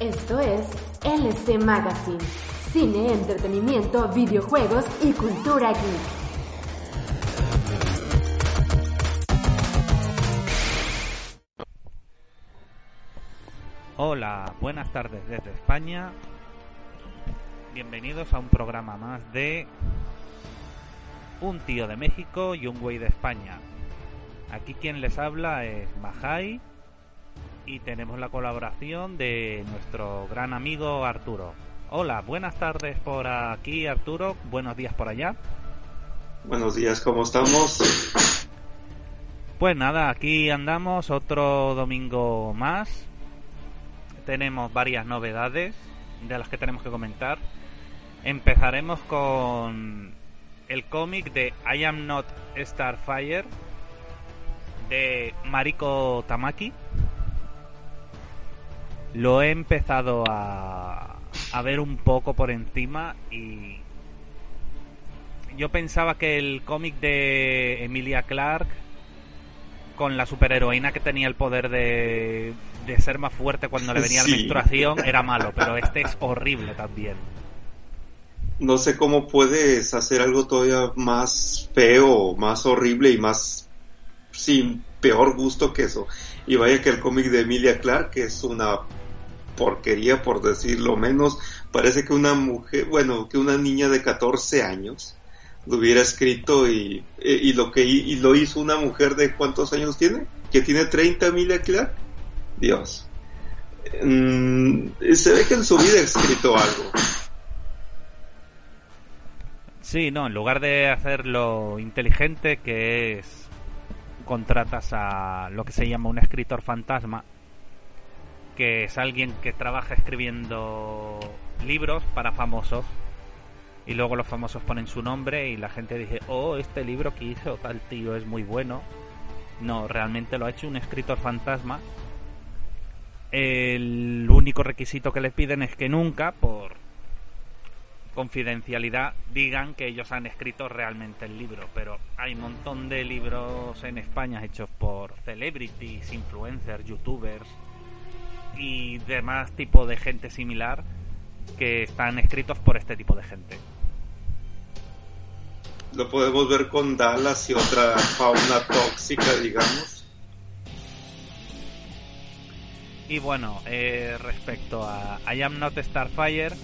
Esto es LC Magazine. Cine, entretenimiento, videojuegos y cultura geek. Hola, buenas tardes desde España. Bienvenidos a un programa más de Un tío de México y un güey de España. Aquí quien les habla es Mahai y tenemos la colaboración de nuestro gran amigo Arturo. Hola, buenas tardes por aquí Arturo, buenos días por allá. Buenos días, ¿cómo estamos? Pues nada, aquí andamos otro domingo más. Tenemos varias novedades de las que tenemos que comentar. Empezaremos con el cómic de I Am Not Starfire de Mariko Tamaki. Lo he empezado a, a ver un poco por encima y yo pensaba que el cómic de Emilia Clark con la superheroína que tenía el poder de, de ser más fuerte cuando le venía la menstruación era malo, pero este es horrible también. No sé cómo puedes hacer algo todavía más feo, más horrible y más sin peor gusto que eso. Y vaya que el cómic de Emilia Clark, que es una porquería por decirlo menos, parece que una mujer, bueno, que una niña de 14 años lo hubiera escrito y, eh, y lo que y lo hizo una mujer de cuántos años tiene, que tiene 30 Emilia Clark. Dios. Mm, se ve que en su vida ha escrito algo. Sí, no, en lugar de hacerlo inteligente, que es contratas a lo que se llama un escritor fantasma, que es alguien que trabaja escribiendo libros para famosos y luego los famosos ponen su nombre y la gente dice, oh, este libro que hizo tal tío es muy bueno. No, realmente lo ha hecho un escritor fantasma. El único requisito que le piden es que nunca, por confidencialidad digan que ellos han escrito realmente el libro, pero hay un montón de libros en España hechos por celebrities, influencers, youtubers y demás tipo de gente similar que están escritos por este tipo de gente. Lo podemos ver con Dallas y otra fauna tóxica, digamos. Y bueno, eh, respecto a I Am Not Starfire,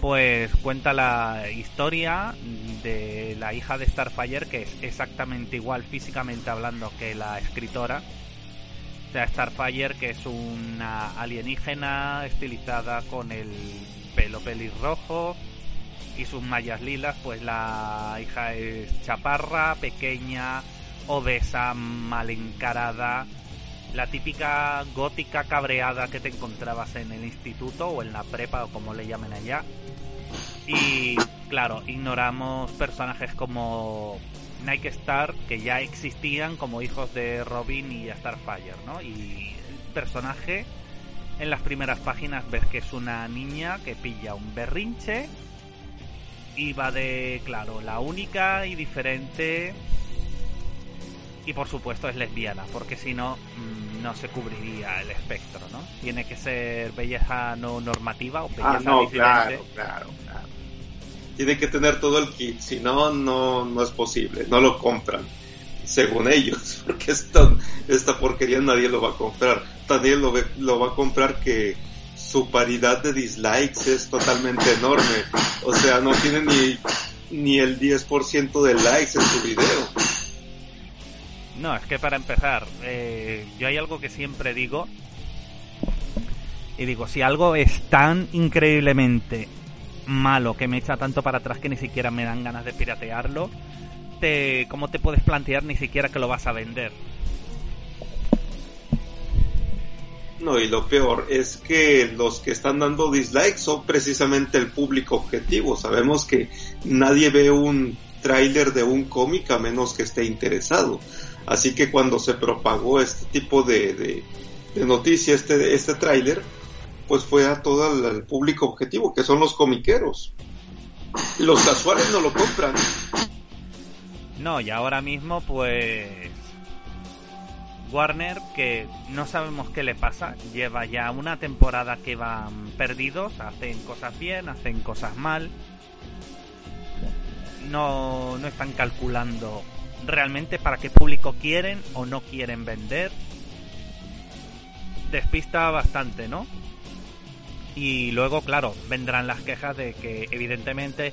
pues cuenta la historia de la hija de Starfire, que es exactamente igual físicamente hablando que la escritora. O sea, Starfire, que es una alienígena estilizada con el pelo pelirrojo y sus mallas lilas, pues la hija es chaparra, pequeña, obesa, mal encarada, la típica gótica cabreada que te encontrabas en el instituto o en la prepa o como le llamen allá. Y claro, ignoramos personajes como Nike Star que ya existían como hijos de Robin y Starfire, ¿no? Y el personaje en las primeras páginas ves que es una niña que pilla un berrinche y va de, claro, la única y diferente y por supuesto es lesbiana, porque si no mm, no se cubriría el espectro, ¿no? Tiene que ser belleza no normativa o belleza ah, no, Claro, claro, claro. Tiene que tener todo el kit, si no, no, no es posible, no lo compran, según ellos, porque esta, esta porquería nadie lo va a comprar, nadie lo, lo va a comprar que su paridad de dislikes es totalmente enorme, o sea, no tiene ni, ni el 10% de likes en su video. No, es que para empezar, eh, yo hay algo que siempre digo. Y digo, si algo es tan increíblemente malo que me echa tanto para atrás que ni siquiera me dan ganas de piratearlo, te, ¿cómo te puedes plantear ni siquiera que lo vas a vender? No, y lo peor es que los que están dando dislikes son precisamente el público objetivo. Sabemos que nadie ve un tráiler de un cómic a menos que esté interesado. Así que cuando se propagó este tipo de, de, de noticia, este, este tráiler, pues fue a todo el, público objetivo, que son los comiqueros. Los casuales no lo compran. No, y ahora mismo pues Warner, que no sabemos qué le pasa, lleva ya una temporada que van perdidos, hacen cosas bien, hacen cosas mal. No, no están calculando realmente para qué público quieren o no quieren vender. Despista bastante, ¿no? Y luego, claro, vendrán las quejas de que evidentemente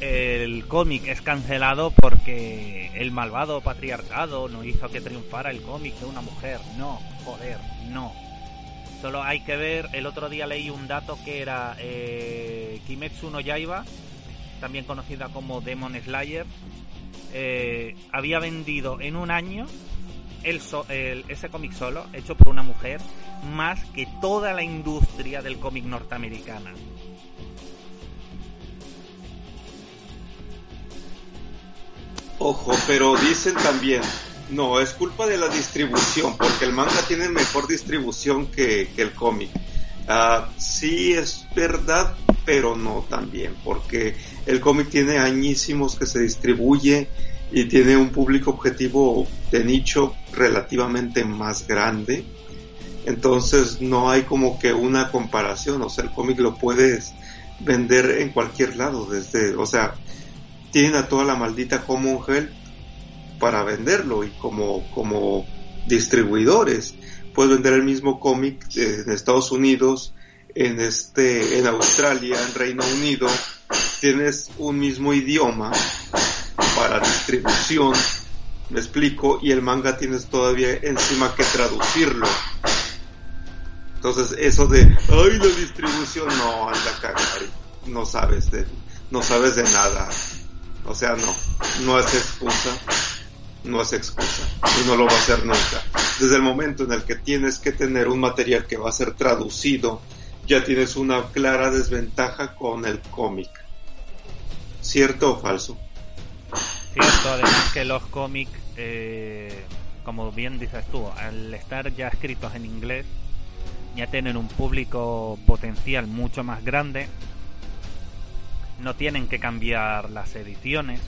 el cómic es cancelado porque el malvado patriarcado no hizo que triunfara el cómic de una mujer. No, joder, no. Solo hay que ver, el otro día leí un dato que era eh, Kimetsu no Yaiba, también conocida como Demon Slayer, eh, había vendido en un año ese cómic solo, hecho por una mujer, más que toda la industria del cómic norteamericana. Ojo, pero dicen también, no, es culpa de la distribución, porque el manga tiene mejor distribución que, el cómic. Uh, sí es verdad, pero no también, porque el cómic tiene añísimos que se distribuye y tiene un público objetivo de nicho relativamente más grande. Entonces no hay como que una comparación, o sea, el cómic lo puedes vender en cualquier lado, desde, o sea, tienen a toda la maldita Common Hell para venderlo y como, como distribuidores. Puedes vender el mismo cómic en Estados Unidos, en este, en Australia, en Reino Unido, tienes un mismo idioma para distribución, me explico, y el manga tienes todavía encima que traducirlo. Entonces eso de, ay, la distribución, no, anda cagar, no sabes de, no sabes de nada. O sea, no, no es excusa, no es excusa, y no lo va a ser nunca. Desde el momento en el que tienes que tener un material que va a ser traducido, ya tienes una clara desventaja con el cómic. ¿Cierto o falso? Cierto, además que los cómics, eh, como bien dices tú, al estar ya escritos en inglés, ya tienen un público potencial mucho más grande, no tienen que cambiar las ediciones,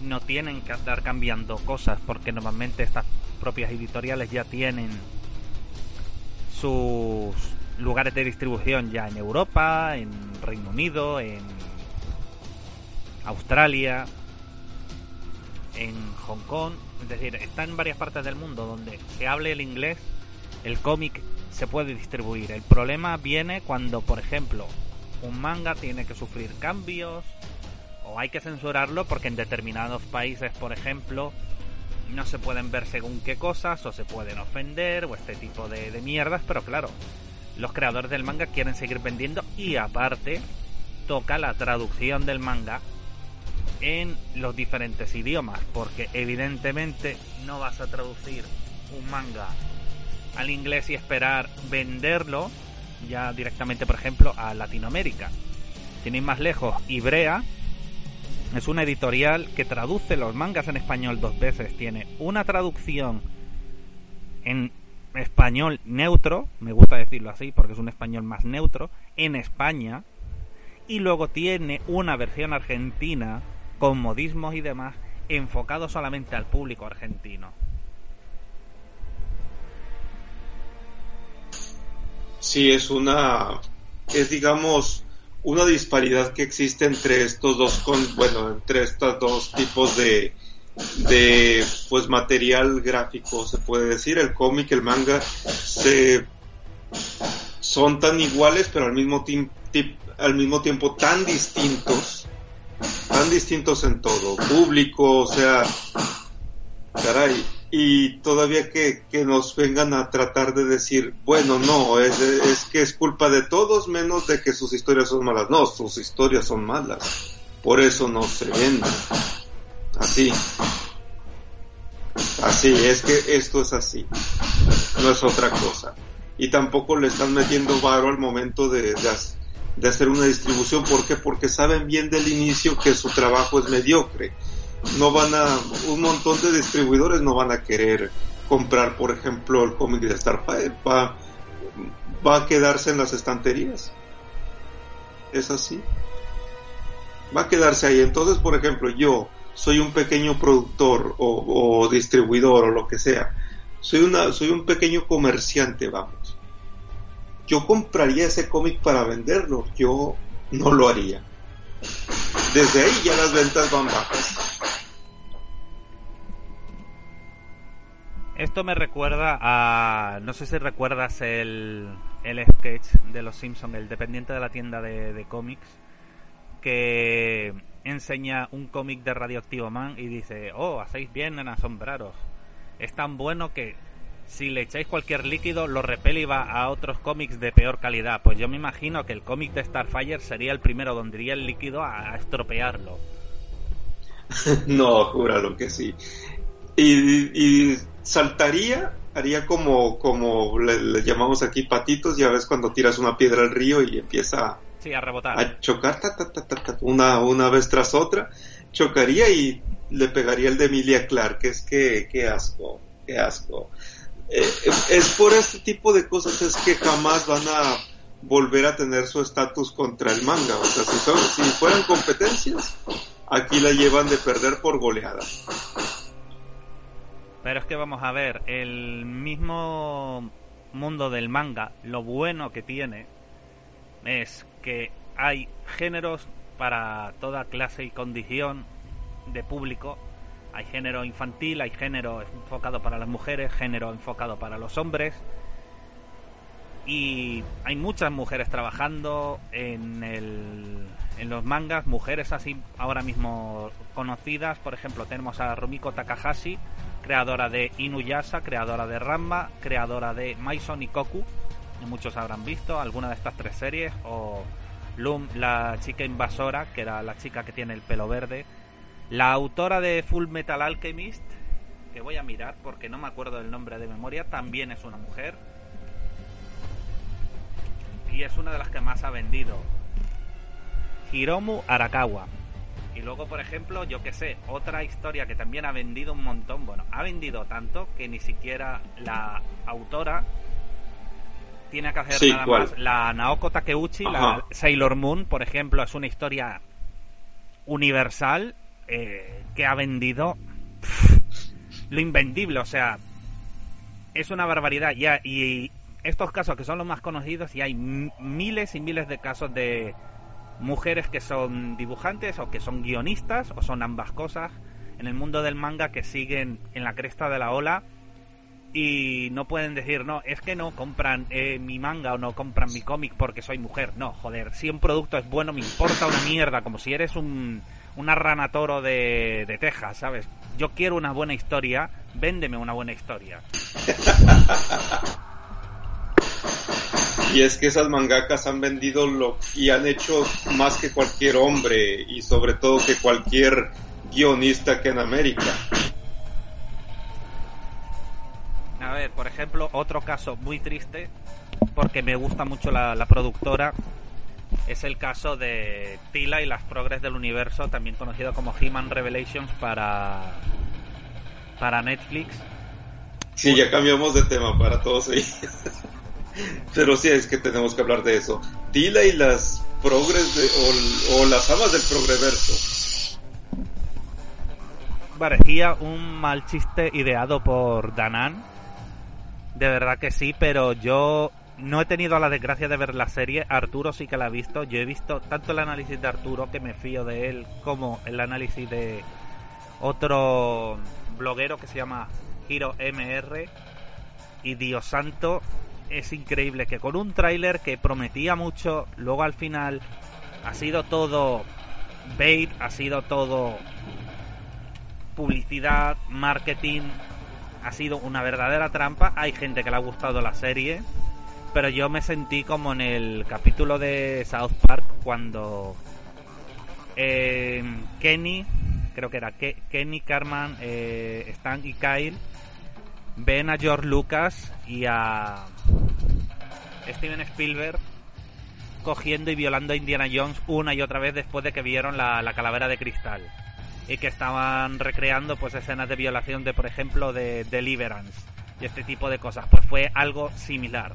no tienen que andar cambiando cosas, porque normalmente estas propias editoriales ya tienen sus lugares de distribución ya en Europa, en Reino Unido, en Australia, en Hong Kong, es decir, está en varias partes del mundo donde se hable el inglés, el cómic se puede distribuir. El problema viene cuando, por ejemplo, un manga tiene que sufrir cambios o hay que censurarlo porque en determinados países, por ejemplo, no se pueden ver según qué cosas o se pueden ofender o este tipo de, de mierdas, pero claro, los creadores del manga quieren seguir vendiendo y aparte toca la traducción del manga en los diferentes idiomas, porque evidentemente no vas a traducir un manga al inglés y esperar venderlo ya directamente, por ejemplo, a Latinoamérica. Tienen más lejos, Ibrea es una editorial que traduce los mangas en español dos veces. Tiene una traducción en español neutro, me gusta decirlo así porque es un español más neutro, en España. Y luego tiene una versión argentina con modismos y demás, enfocado solamente al público argentino. Sí, es una, es digamos, una disparidad que existe entre estos dos, con, bueno, entre estos dos tipos de, de, pues, material gráfico, se puede decir, el cómic, el manga, se, son tan iguales, pero al mismo, al mismo tiempo tan distintos tan distintos en todo, público, o sea, caray, y todavía que, nos vengan a tratar de decir, bueno, no, es, es que es culpa de todos menos de que sus historias son malas, no, sus historias son malas, por eso no se venden, así, así, es que esto es así, no es otra cosa. y tampoco le están metiendo varo al momento de, de, hacer una distribución. ¿Por qué? Porque saben bien del inicio que su trabajo es mediocre. No van a, un montón de distribuidores no van a querer comprar, por ejemplo, el cómic de Starfire. Va, va a quedarse en las estanterías. Es así. Va a quedarse ahí. Entonces, por ejemplo, yo soy un pequeño productor o, distribuidor o lo que sea soy, una, soy un pequeño comerciante, vamos. Yo compraría ese cómic para venderlo, yo no lo haría. Desde ahí ya las ventas van bajas. Esto me recuerda a. No sé si recuerdas el, el sketch de Los Simpsons, el dependiente de la tienda de cómics, que enseña un cómic de Radioactivo Man y dice: Oh, hacéis bien en asombraros es tan bueno que si le echáis cualquier líquido lo repele y va a otros cómics de peor calidad. Pues yo me imagino que el cómic de Starfire sería el primero donde iría el líquido a, estropearlo. no, júralo que sí. Y, saltaría, haría como, como le, llamamos aquí patitos, ya ves cuando tiras una piedra al río y empieza a rebotar. A chocar una, una vez tras otra, chocaría y le pegaría el de Emilia Clark, es que, qué asco, qué asco. Eh, es por este tipo de cosas es que jamás van a volver a tener su estatus contra el manga. O sea, si, si fueran competencias, aquí la llevan de perder por goleada. Pero es que vamos a ver, el mismo mundo del manga, lo bueno que tiene es que hay géneros para toda clase y condición de público. Hay género infantil, hay género enfocado para las mujeres, género enfocado para los hombres. Y hay muchas mujeres trabajando en, el, en los mangas, mujeres así ahora mismo conocidas. Por ejemplo, tenemos a Rumiko Takahashi, creadora de Inuyasha, creadora de Ranma, creadora de Maison y Koku. Muchos habrán visto alguna de estas tres series. O Loom, la chica invasora, que era la chica que tiene el pelo verde la autora de Full Metal Alchemist, que voy a mirar porque no me acuerdo del nombre de memoria, también es una mujer. Y es una de las que más ha vendido. Hiromu Arakawa. Y luego, por ejemplo, yo que sé, otra historia que también ha vendido un montón. Bueno, ha vendido tanto que ni siquiera la autora tiene que hacer nada más. La Naoko Takeuchi, la Sailor Moon, por ejemplo, es una historia universal eh, que ha vendido lo invendible, o sea, es una barbaridad. Ya, y estos casos que son los más conocidos, y hay miles y miles de casos de mujeres que son dibujantes o que son guionistas o son ambas cosas en el mundo del manga que siguen en la cresta de la ola y no pueden decir, no, es que no compran eh, mi manga o no compran mi cómic porque soy mujer. No, joder, si un producto es bueno me importa una mierda, como si eres un una rana toro de, de Texas, ¿sabes? Yo quiero una buena historia, véndeme una buena historia. Y es que esas mangakas han vendido lo y han hecho más que cualquier hombre y sobre todo que cualquier guionista que en América. A ver, por ejemplo, otro caso muy triste, porque me gusta mucho la, la productora, es el caso de Tila y las progres del universo, también conocido como He-Man Revelations para, para Netflix. Sí, ya cambiamos de tema para todos ellos. Pero sí, es que tenemos que hablar de eso. Tila y las progres de, o, las amas del progreverso. Parecía un mal chiste ideado por Danan. De verdad que sí, pero yo no he tenido la desgracia de ver la serie, Arturo sí que la ha visto, yo he visto tanto el análisis de Arturo, que me fío de él, como el análisis de otro bloguero que se llama Hiro MR, y Dios santo, es increíble que con un tráiler que prometía mucho, luego al final ha sido todo bait, ha sido todo publicidad, marketing, ha sido una verdadera trampa. Hay gente que le ha gustado la serie, pero yo me sentí como en el capítulo de South Park cuando eh, Kenny, creo que era Kenny, Carman, eh, Stan y Kyle ven a George Lucas y a Steven Spielberg cogiendo y violando a Indiana Jones una y otra vez después de que vieron la, la calavera de cristal y que estaban recreando pues escenas de violación de por ejemplo de Deliverance y este tipo de cosas. Pues fue algo similar.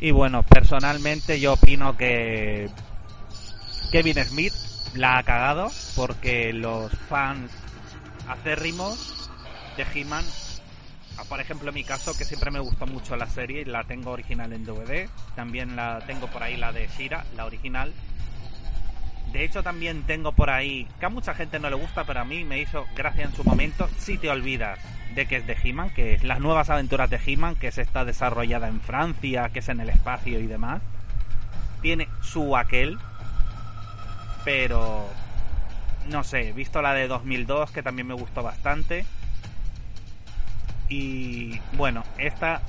Y bueno personalmente yo opino que Kevin Smith la ha cagado porque los fans acérrimos de He-Man por ejemplo, en mi caso, que siempre me gustó mucho la serie, la tengo original en DVD, también la tengo por ahí la de Shira, la original. De hecho, también tengo por ahí, que a mucha gente no le gusta, pero a mí me hizo gracia en su momento, si te olvidas de que es de He-Man, que es las nuevas aventuras de He-Man, que es esta desarrollada en Francia, que es en el espacio y demás. Tiene su aquel, pero no sé, visto la de 2002, que también me gustó bastante y bueno, esta.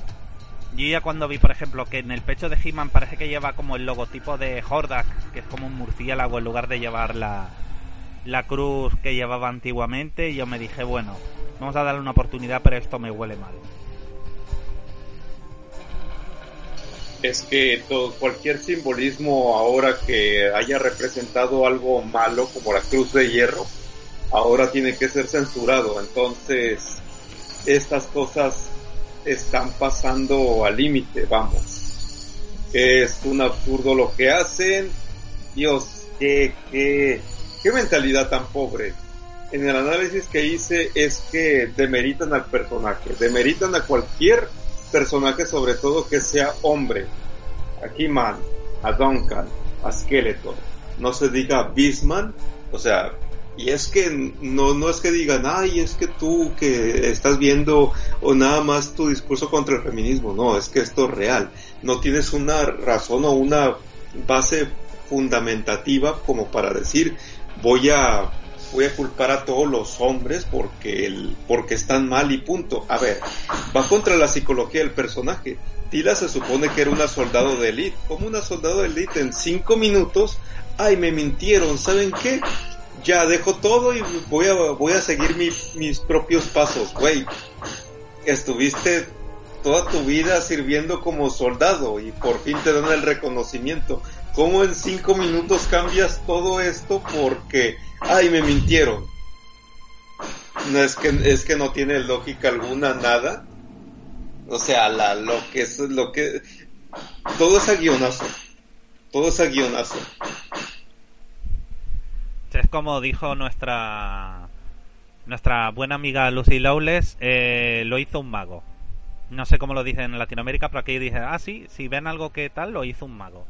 Yo ya cuando vi, por ejemplo, que en el pecho de He-Man parece que lleva como el logotipo de Hordak, que es como un murciélago en lugar de llevar la, la cruz que llevaba antiguamente, yo me dije, bueno, vamos a darle una oportunidad, pero esto me huele mal. Es que todo, cualquier simbolismo ahora que haya representado algo malo, como la cruz de hierro, ahora tiene que ser censurado. Entonces, estas cosas están pasando al límite, vamos. Es un absurdo lo que hacen. Dios, qué, qué, qué mentalidad tan pobre. En el análisis que hice es que demeritan al personaje, demeritan a cualquier personaje, sobre todo que sea hombre. A He-Man, a Duncan, a Skeletor. No se diga Bisman, o sea, y es que no, no es que digan, ay, es que tú que estás viendo o nada más tu discurso contra el feminismo, no, es que esto es real. No tienes una razón o una base fundamentativa como para decir, voy a voy a culpar a todos los hombres porque el, porque están mal y punto. A ver, va contra la psicología del personaje. Tila se supone que era una soldado de élite. Como una soldado de élite en cinco minutos, ay, me mintieron, ¿saben qué? Ya dejo todo y voy a, voy a seguir mis propios pasos, güey. Estuviste toda tu vida sirviendo como soldado y por fin te dan el reconocimiento. ¿Cómo en cinco minutos cambias todo esto porque, ay, me mintieron? No es que, es que no tiene lógica alguna, nada. O sea, la, lo que es, lo que, todo es a guionazo. Todo es a guionazo. Es como dijo nuestra nuestra buena amiga Lucy Lawless, eh, lo hizo un mago. No sé cómo lo dicen en Latinoamérica, pero aquí dice, ah, sí, si ven algo que tal, lo hizo un mago.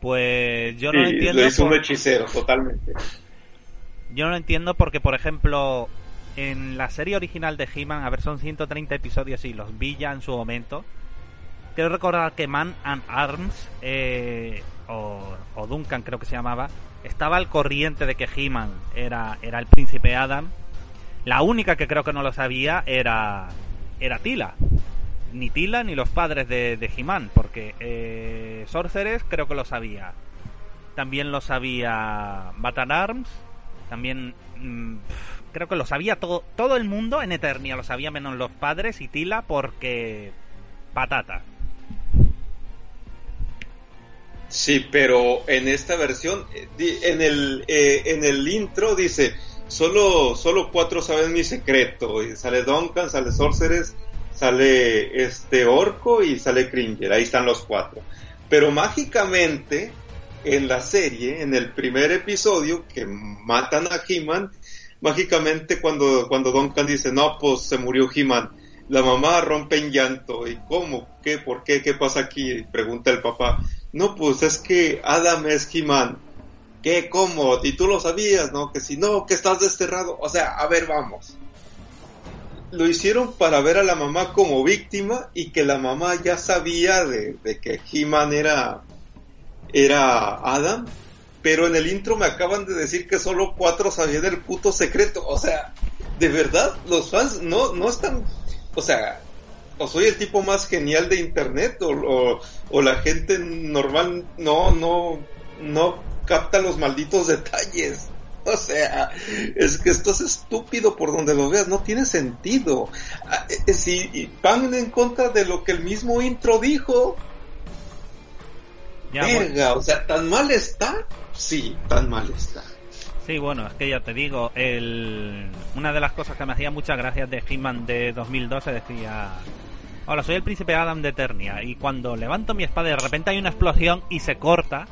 Pues yo no entiendo. Lo hizo un hechicero, totalmente. Yo no entiendo porque, por ejemplo, en la serie original de He-Man, a ver, son 130 episodios y los vi ya en su momento. Quiero recordar que Man and Arms, eh, o, o Duncan creo que se llamaba, estaba al corriente de que He-Man era, era el príncipe Adam. La única que creo que no lo sabía era, era Tila. Ni Tila ni los padres de, de He-Man, porque eh, Sorceres creo que lo sabía. También lo sabía Batan Arms. También mm, creo que lo sabía todo, todo el mundo en Eternia, lo sabía menos los padres y Tila porque patata. Sí, pero en esta versión, eh, en el, eh, en el intro dice, solo, solo cuatro saben mi secreto. Y sale Duncan, sale Sorceres, sale este Orco y sale Cringer. Ahí están los cuatro. Pero mágicamente, en la serie, en el primer episodio, que matan a He-Man, mágicamente cuando, cuando Duncan dice, no, pues se murió He-Man, la mamá rompe en llanto. ¿Y cómo? ¿Qué? ¿Por qué? ¿Qué pasa aquí? Pregunta el papá. No, pues es que Adam es He-Man. ¿Qué? ¿Cómo? Y tú lo sabías, ¿no? Que si no, que estás desterrado. O sea, a ver, vamos. Lo hicieron para ver a la mamá como víctima y que la mamá ya sabía de, que He-Man era, era Adam. Pero en el intro me acaban de decir que solo cuatro sabían el puto secreto. O sea, de verdad, los fans no, no están. O sea, o soy el tipo más genial de internet o, o, la gente normal no no no capta los malditos detalles o sea, es que esto es estúpido por donde lo veas, no tiene sentido. Ah, eh, eh, si van en contra de lo que el mismo intro dijo. Verga, o sea, ¿tan mal está? Sí, tan mal está. Sí, bueno, es que ya te digo, el... una de las cosas que me hacía muchas gracias de He-Man de 2012 decía Hola, soy el príncipe Adam de Eternia y cuando levanto mi espada de repente hay una explosión y se corta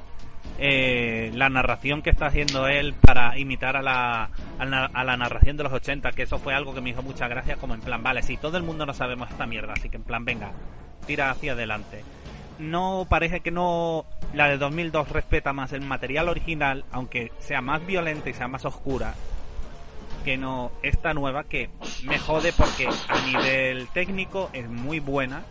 eh, la narración que está haciendo él para imitar a la, a la, narración de los 80, que eso fue algo que me hizo mucha gracia, como en plan, vale, si todo el mundo no sabemos esta mierda, así que en plan, venga, tira hacia adelante. No parece que no la de 2002 respeta más el material original, aunque sea más violenta y sea más oscura, que no esta nueva que me jode porque a nivel técnico es muy buena.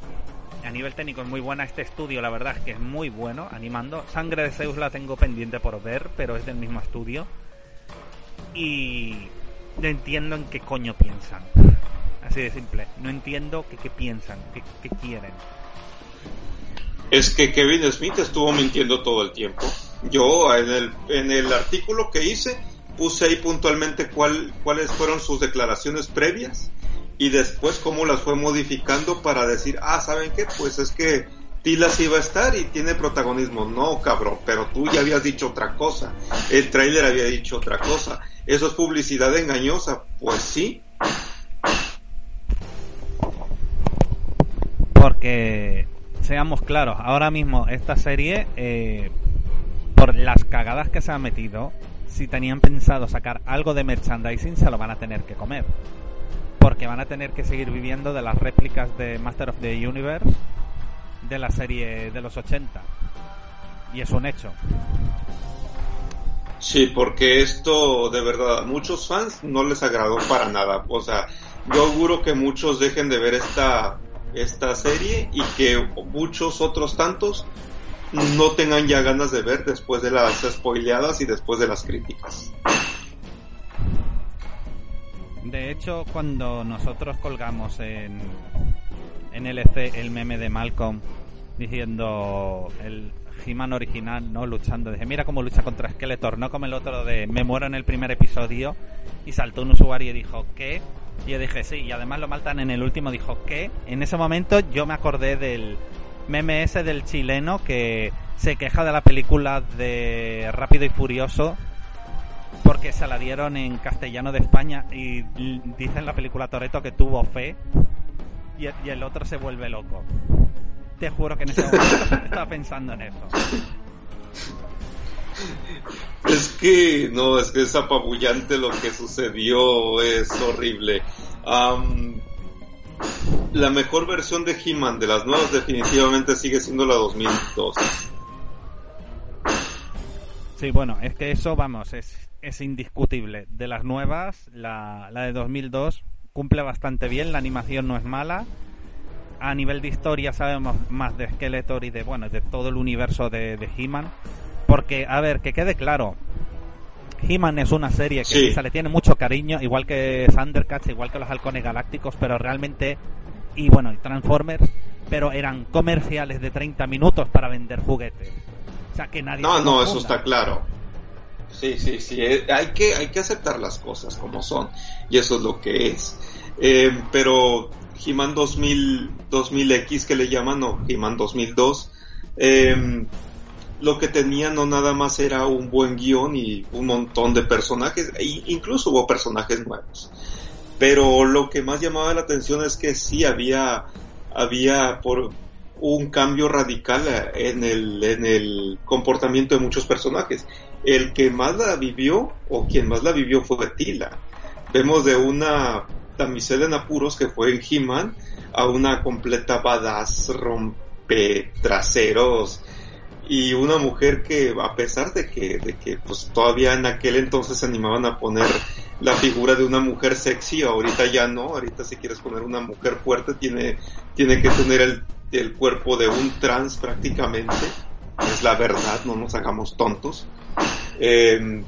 A nivel técnico es muy buena este estudio, la verdad es que es muy bueno animando. Sangre de Zeus la tengo pendiente por ver, pero es del mismo estudio. Y no entiendo en qué coño piensan. Así de simple. No entiendo qué, qué piensan, qué, qué quieren. Es que Kevin Smith estuvo mintiendo todo el tiempo. Yo en el, en el artículo que hice puse ahí puntualmente cuál, cuáles fueron sus declaraciones previas y después cómo las fue modificando para decir, ah, ¿saben qué? Pues es que Tila sí va a estar y tiene protagonismo. No, cabrón, pero tú ya habías dicho otra cosa. El trailer había dicho otra cosa. ¿Eso es publicidad engañosa? Pues sí. Porque, seamos claros, ahora mismo esta serie, eh, por las cagadas que se ha metido, si tenían pensado sacar algo de merchandising, se lo van a tener que comer. Porque van a tener que seguir viviendo de las réplicas de Master of the Universe de la serie de los 80. Y es un hecho. Sí, porque esto de verdad a muchos fans no les agradó para nada. O sea, yo auguro que muchos dejen de ver esta, esta serie y que muchos otros tantos no tengan ya ganas de ver después de las spoileadas y después de las críticas. De hecho, cuando nosotros colgamos en, en LC el meme de Malcolm diciendo el He-Man original, ¿no? Luchando, dije, mira cómo lucha contra Skeletor, no como el otro de me muero en el primer episodio, y saltó un usuario y dijo, ¿qué? Y yo dije, sí, y además lo maltan en el último, dijo, ¿qué? En ese momento yo me acordé del, meme ese del chileno que se queja de la película de Rápido y Furioso porque se la dieron en castellano de España y dice en la película Toreto que tuvo fe y, el otro se vuelve loco. Te juro que en ese momento estaba pensando en eso. Es que, no, es que es apabullante lo que sucedió, es horrible la mejor versión de He-Man de las nuevas definitivamente sigue siendo la 2002. Sí, bueno, es que eso, vamos, es, es indiscutible. De las nuevas, la, la de 2002 cumple bastante bien, la animación no es mala. A nivel de historia sabemos más de Skeletor y de, bueno, de todo el universo de, de He-Man. Porque, a ver, que quede claro, He-Man es una serie que se le tiene mucho cariño, igual que Thundercats, igual que los Halcones Galácticos, pero realmente, y bueno, Transformers, pero eran comerciales de 30 minutos para vender juguetes. O sea, que nadie. No, no, eso está claro. Sí, sí, sí. Eh, hay que, hay que aceptar las cosas como son. Y eso es lo que es. Eh, pero He-Man 2000, 2000X que le llaman, o He-Man 2002, eh, lo que tenía no nada más era un buen guion y un montón de personajes, e incluso hubo personajes nuevos. Pero lo que más llamaba la atención es que sí había, había por un cambio radical en el, en el comportamiento de muchos personajes. El que más la vivió, o quien más la vivió fue Tila. Vemos de una damisela en apuros que fue en He-Man a una completa badass rompe traseros y una mujer que a pesar de que, de que pues todavía en aquel entonces se animaban a poner la figura de una mujer sexy, ahorita ya no, ahorita si quieres poner una mujer fuerte tiene, tiene que tener el, el cuerpo de un trans prácticamente, es la verdad, no nos hagamos tontos. Em,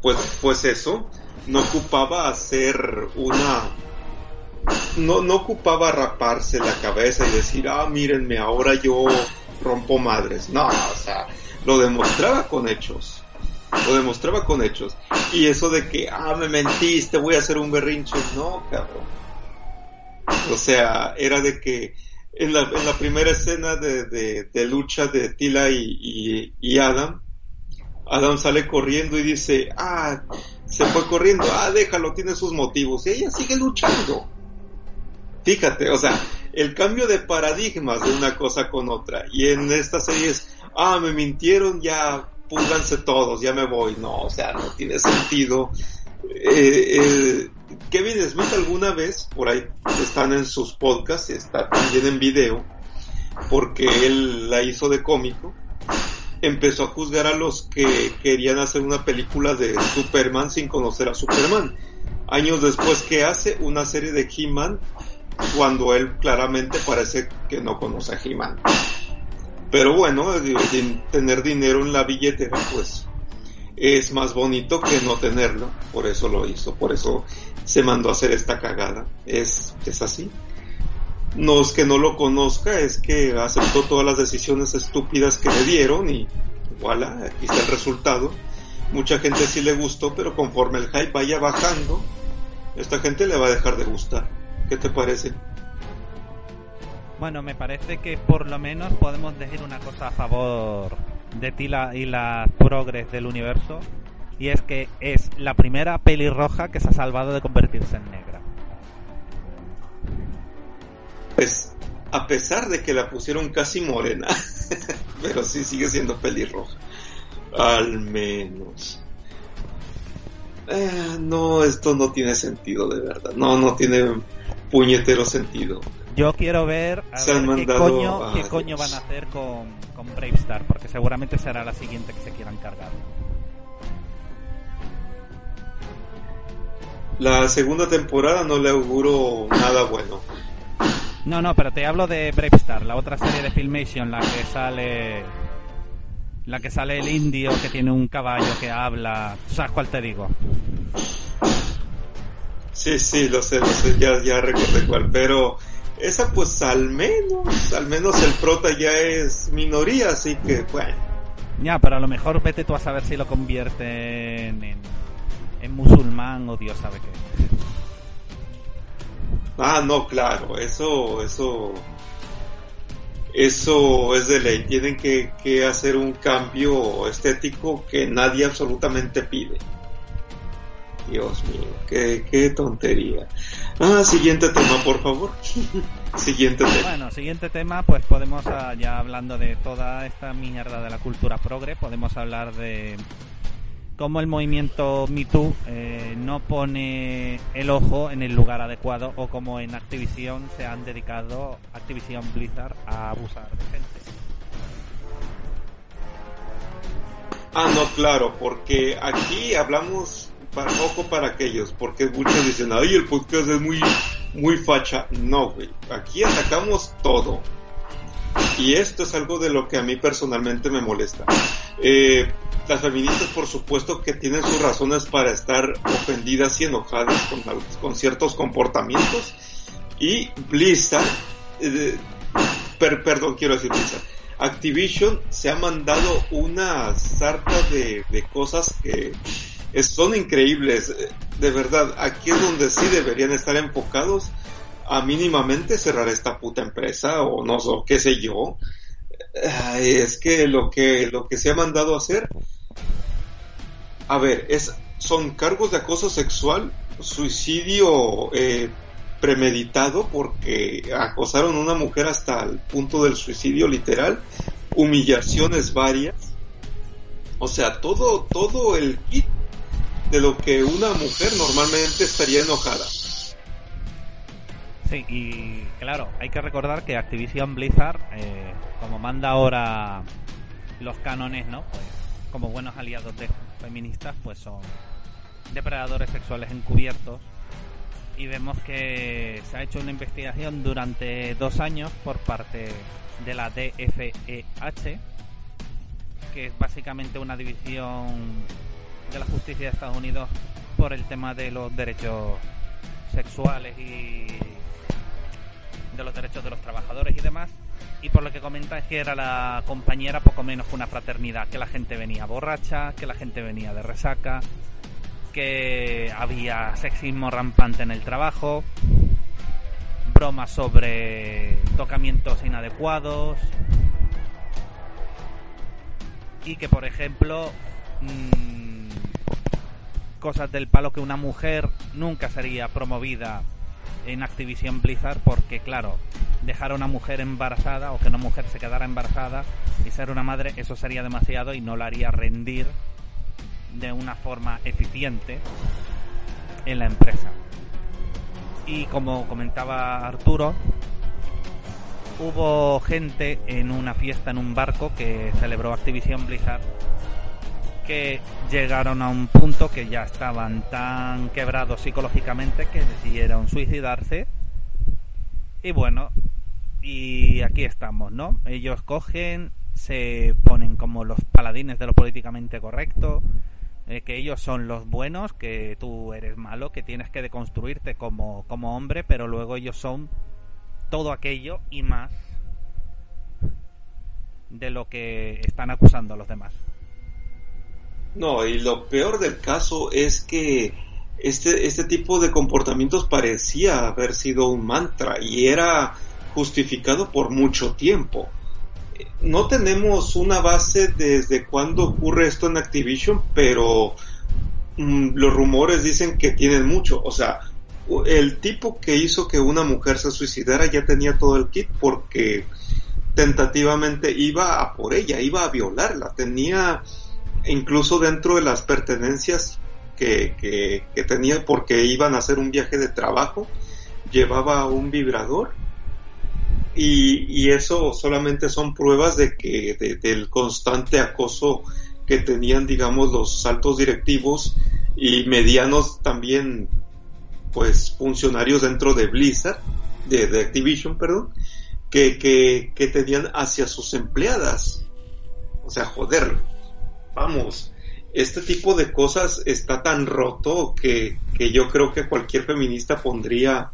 pues, pues eso, no ocupaba hacer una no, no ocupaba raparse la cabeza y decir, ah, mírenme, ahora yo rompo madres. No, o sea, lo demostraba con hechos. lo demostraba con hechos. Y eso de que, ah, me mentiste, voy a hacer un berrinche, no, cabrón. O sea, era de que en la, en la primera escena de, de, lucha de Tila y, y, Adam, Adam sale corriendo y dice, ah, se fue corriendo, ah, déjalo, tiene sus motivos. Y ella sigue luchando. Fíjate, o sea, el cambio de paradigmas de una cosa con otra. Y en esta serie es, ah, me mintieron, ya púnganse todos, ya me voy. No, o sea, no tiene sentido. Eh, eh, Kevin Smith alguna vez, por ahí están en sus podcasts, está también en video, porque él la hizo de cómico, empezó a juzgar a los que querían hacer una película de Superman sin conocer a Superman. Años después que hace una serie de He-Man cuando él claramente parece que no conoce a He-Man. Pero bueno, tener dinero en la billetera pues es más bonito que no tenerlo, por eso lo hizo, por eso se mandó a hacer esta cagada, es, es así. No es que no lo conozca, es que aceptó todas las decisiones estúpidas que le dieron y voilà, aquí está el resultado. Mucha gente sí le gustó, pero conforme el hype vaya bajando, esta gente le va a dejar de gustar. ¿Qué te parece? Bueno, me parece que por lo menos podemos decir una cosa a favor de Tila y las progres del universo. Y es que es la primera pelirroja que se ha salvado de convertirse en negra. Pues, a pesar de que la pusieron casi morena, pero sí sigue siendo pelirroja. Al menos. Eh, no, esto no tiene sentido de verdad. No, no tiene puñetero sentido. Yo quiero ver, qué, coño, qué coño van a hacer con, con Brave Star, porque seguramente será la siguiente que se quieran cargar. La segunda temporada no le auguro nada bueno. No, no, pero te hablo de Brave Star, la otra serie de Filmation, la que sale. La que sale el indio que tiene un caballo que habla. ¿Sabes cuál te digo? Sí, sí, lo sé, lo sé, ya, ya recordé cuál, pero esa pues al menos, al menos el prota ya es minoría, así que bueno. Ya, pero a lo mejor vete tú a saber si lo convierten en, en musulmán o Dios sabe qué. Ah, no, claro, eso, eso, eso es de ley. Tienen que, que hacer un cambio estético que nadie absolutamente pide. Dios mío, qué, qué tontería. Ah, siguiente tema, por favor. siguiente tema. Bueno, siguiente tema, pues podemos, ah, ya hablando de toda esta mierda de la cultura progre, podemos hablar de cómo el movimiento MeToo eh, no pone el ojo en el lugar adecuado o como en Activision se han dedicado, Activision Blizzard, a abusar de gente. Ah, no, claro, porque aquí hablamos para poco para aquellos, porque muchos dicen, ay, el podcast es muy, muy facha. No, güey, aquí atacamos todo. Y esto es algo de lo que a mí personalmente me molesta. Eh, las feministas, por supuesto, que tienen sus razones para estar ofendidas y enojadas con, con ciertos comportamientos. Y Blizzard, eh, perdón, quiero decir Blizzard, Activision se ha mandado una sarta de, de cosas que son increíbles. De verdad, aquí es donde sí deberían estar enfocados a mínimamente cerrar esta puta empresa o no sé, qué sé yo. Es que lo que lo que se ha mandado a hacer a ver, es son cargos de acoso sexual, suicidio eh, premeditado porque acosaron a una mujer hasta el punto del suicidio literal, humillaciones varias. O sea, todo todo el kit de lo que una mujer normalmente estaría enojada. Sí, y claro, hay que recordar que Activision Blizzard, eh, como manda ahora los cánones, ¿no? Pues como buenos aliados de feministas, pues son depredadores sexuales encubiertos. Y vemos que se ha hecho una investigación durante dos años por parte de la DFEH, que es básicamente una división de la justicia de Estados Unidos por el tema de los derechos sexuales y de los derechos de los trabajadores y demás. Y por lo que comenta es que era la compañera poco menos que una fraternidad, que la gente venía borracha, que la gente venía de resaca, que había sexismo rampante en el trabajo, bromas sobre tocamientos inadecuados y que por ejemplo mmm, cosas del palo que una mujer nunca sería promovida en Activision Blizzard porque claro dejar a una mujer embarazada o que una mujer se quedara embarazada y ser una madre eso sería demasiado y no la haría rendir de una forma eficiente en la empresa. Y como comentaba Arturo hubo gente en una fiesta en un barco que celebró Activision Blizzard que llegaron a un punto que ya estaban tan quebrados psicológicamente que decidieron suicidarse. Y bueno, y aquí estamos, ¿no? Ellos cogen, se ponen como los paladines de lo políticamente correcto, eh, que ellos son los buenos, que tú eres malo, que tienes que deconstruirte como, como hombre, pero luego ellos son todo aquello y más de lo que están acusando a los demás. No, y lo peor del caso es que este, este tipo de comportamientos parecía haber sido un mantra y era justificado por mucho tiempo. No tenemos una base desde cuándo ocurre esto en Activision, pero mm, los rumores dicen que tienen mucho. O sea, el tipo que hizo que una mujer se suicidara ya tenía todo el kit porque tentativamente iba a por ella, iba a violarla, tenía incluso dentro de las pertenencias que, que, tenía porque iban a hacer un viaje de trabajo, llevaba un vibrador y, y eso solamente son pruebas de que del constante acoso que tenían digamos los altos directivos y medianos también pues funcionarios dentro de Blizzard de, de Activision perdón que, que, que tenían hacia sus empleadas. O sea joder vamos, este tipo de cosas está tan roto que, yo creo que cualquier feminista pondría,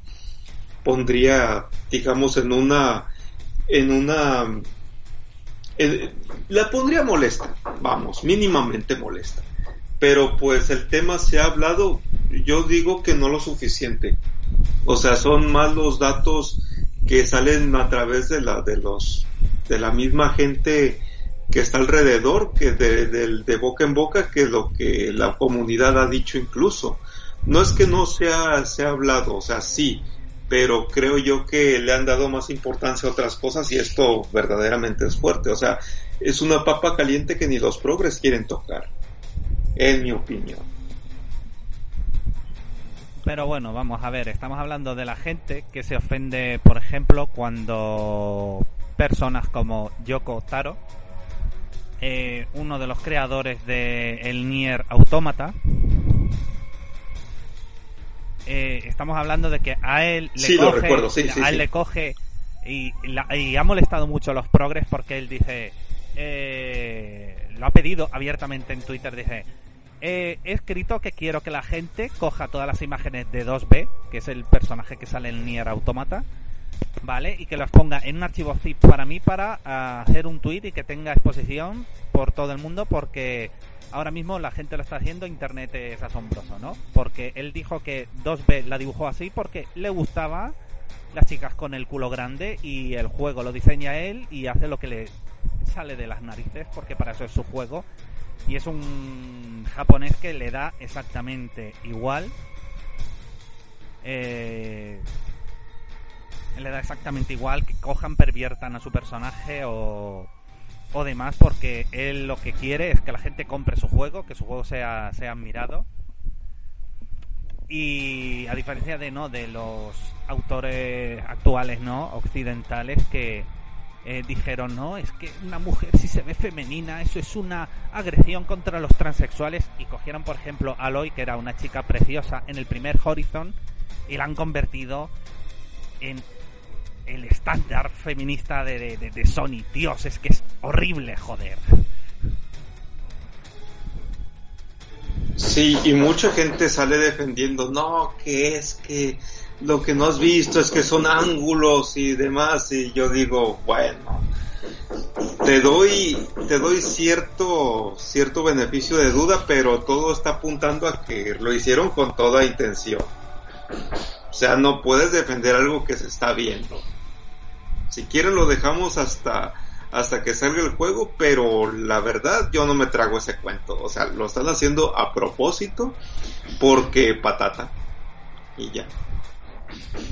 pondría, digamos, en una, en una, la pondría molesta, vamos, mínimamente molesta. Pero pues el tema se ha hablado, yo digo que no lo suficiente. O sea, son más los datos que salen a través de la, de los, de la misma gente que está alrededor, que de, de, boca en boca, que lo que la comunidad ha dicho incluso. No es que no se ha, se ha hablado, o sea, sí, pero creo yo que le han dado más importancia a otras cosas y esto verdaderamente es fuerte. O sea, es una papa caliente que ni los progres quieren tocar, en mi opinión. Pero bueno, vamos a ver, estamos hablando de la gente que se ofende, por ejemplo, cuando personas como Yoko Taro, eh, uno de los creadores de el Nier Automata. Eh, estamos hablando de que a él le coge, a él le coge y, ha molestado mucho los progres porque él dice, eh, lo ha pedido abiertamente en Twitter, dice, he escrito que quiero que la gente coja todas las imágenes de 2B, que es el personaje que sale en Nier Automata, ¿vale? Y que las ponga en un archivo zip para mí para ah, hacer un tweet y que tenga exposición por todo el mundo porque ahora mismo la gente lo está haciendo, internet es asombroso, ¿no? Porque él dijo que 2B la dibujó así porque le gustaba las chicas con el culo grande y el juego lo diseña él y hace lo que le sale de las narices porque para eso es su juego y es un japonés que le da exactamente igual eh, le da exactamente igual que cojan, perviertan a su personaje o, o demás, porque él lo que quiere es que la gente compre su juego, que su juego sea, sea admirado. Y a diferencia de no de los autores actuales, no occidentales que eh, dijeron no es que una mujer si se ve femenina eso es una agresión contra los transexuales y cogieron por ejemplo a Aloy que era una chica preciosa en el primer Horizon y la han convertido en el estándar feminista de, de, Sony. Dios, es que es horrible, joder. Sí, y mucha gente sale defendiendo, no, que es que lo que no has visto es que son ángulos y demás, y yo digo, bueno, te doy, te doy cierto, cierto beneficio de duda, pero todo está apuntando a que lo hicieron con toda intención. O sea, no puedes defender algo que se está viendo. Si quieren lo dejamos hasta hasta que salga el juego, pero la verdad yo no me trago ese cuento. O sea, lo están haciendo a propósito porque patata. Y ya.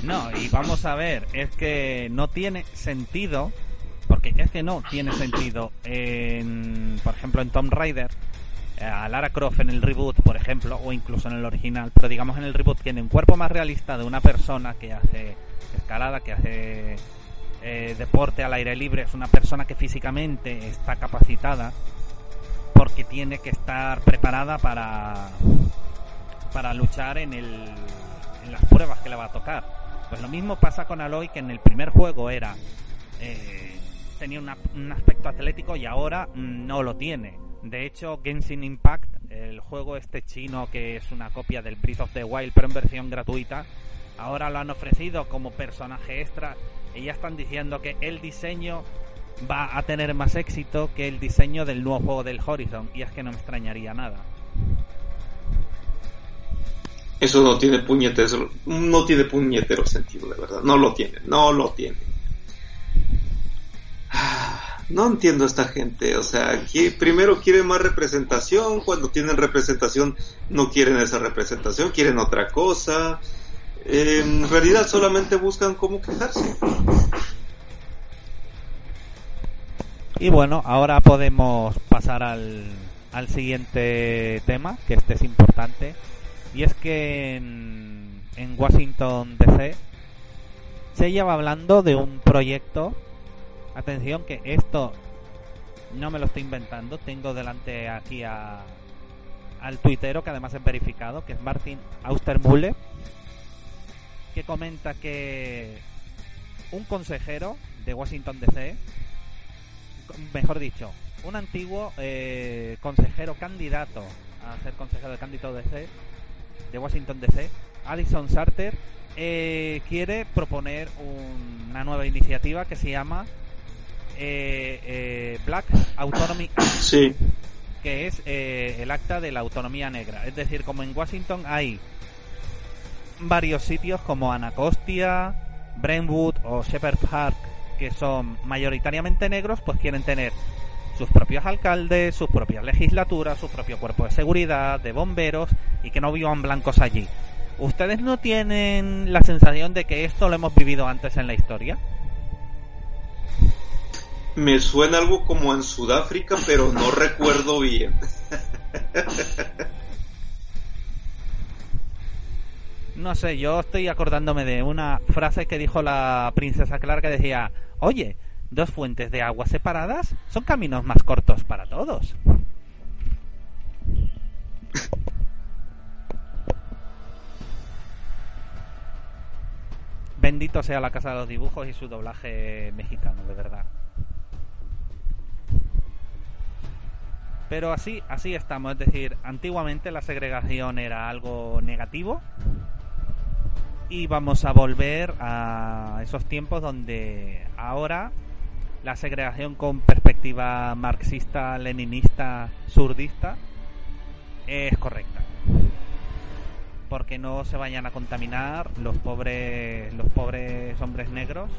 No, y vamos a ver, es que no tiene sentido, porque es que no tiene sentido, en, por ejemplo, en Tomb Raider, eh, a Lara Croft en el reboot, por ejemplo, o incluso en el original, pero digamos en el reboot tiene un cuerpo más realista de una persona que hace escalada, que hace eh, deporte al aire libre, es una persona que físicamente está capacitada porque tiene que estar preparada para, para luchar en, las pruebas que le va a tocar. Pues lo mismo pasa con Aloy, que en el primer juego era eh, tenía un aspecto atlético y ahora no lo tiene. De hecho, Genshin Impact, el juego este chino que es una copia del Breath of the Wild pero en versión gratuita, ahora lo han ofrecido como personaje extra y ya están diciendo que el diseño va a tener más éxito que el diseño del nuevo juego del Horizon y es que no me extrañaría nada. Eso no tiene puñetero, no tiene puñetero sentido, de verdad. No lo tiene, no lo tiene. No entiendo a esta gente, o sea, que primero quieren más representación, cuando tienen representación no quieren esa representación, quieren otra cosa en realidad solamente buscan cómo quejarse. Y bueno, ahora podemos pasar al, al siguiente tema, que este es importante, y es que en, en Washington DC se lleva hablando de un proyecto, atención que esto no me lo estoy inventando, tengo delante aquí a, al tuitero que además es verificado, que es Martin Austermulle, que comenta que un consejero de Washington DC, mejor dicho, un antiguo eh, consejero candidato a ser consejero de candidato DC de Washington DC, Alison Sarter, eh, quiere proponer una nueva iniciativa que se llama eh, Black Autonomy sí. que es el acta de la autonomía negra. Es decir, como en Washington hay varios sitios como Anacostia, Brentwood o Shepherd Park, que son mayoritariamente negros, pues quieren tener sus propios alcaldes, sus propias legislaturas, su propio cuerpo de seguridad, de bomberos y que no vivan blancos allí. ¿Ustedes no tienen la sensación de que esto lo hemos vivido antes en la historia? Me suena algo como en Sudáfrica, pero no recuerdo bien. No sé, yo estoy acordándome de una frase que dijo la princesa Clara que decía, oye, dos fuentes de agua separadas son caminos más cortos para todos. Bendito sea la casa de los dibujos y su doblaje mexicano, de verdad. Pero así, así estamos, es decir, antiguamente la segregación era algo negativo, y vamos a volver a esos tiempos donde ahora la segregación con perspectiva marxista, leninista, surdista es correcta. Porque no se vayan a contaminar los pobres los pobres hombres negros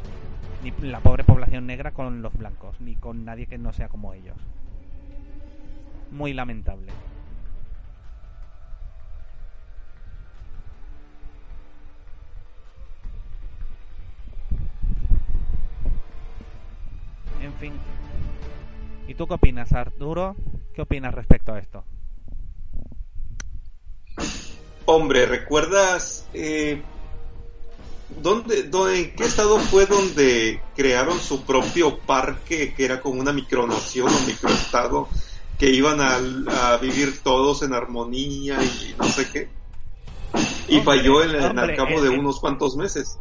ni la pobre población negra con los blancos, ni con nadie que no sea como ellos. Muy lamentable. En fin. ¿Y tú qué opinas, Arturo? ¿Qué opinas respecto a esto? Hombre, ¿recuerdas eh, ¿dónde, dónde, en qué estado fue donde crearon su propio parque que era como una micronación o microestado que iban a, vivir todos en armonía y no sé qué? Y falló en, el al cabo de unos cuantos meses.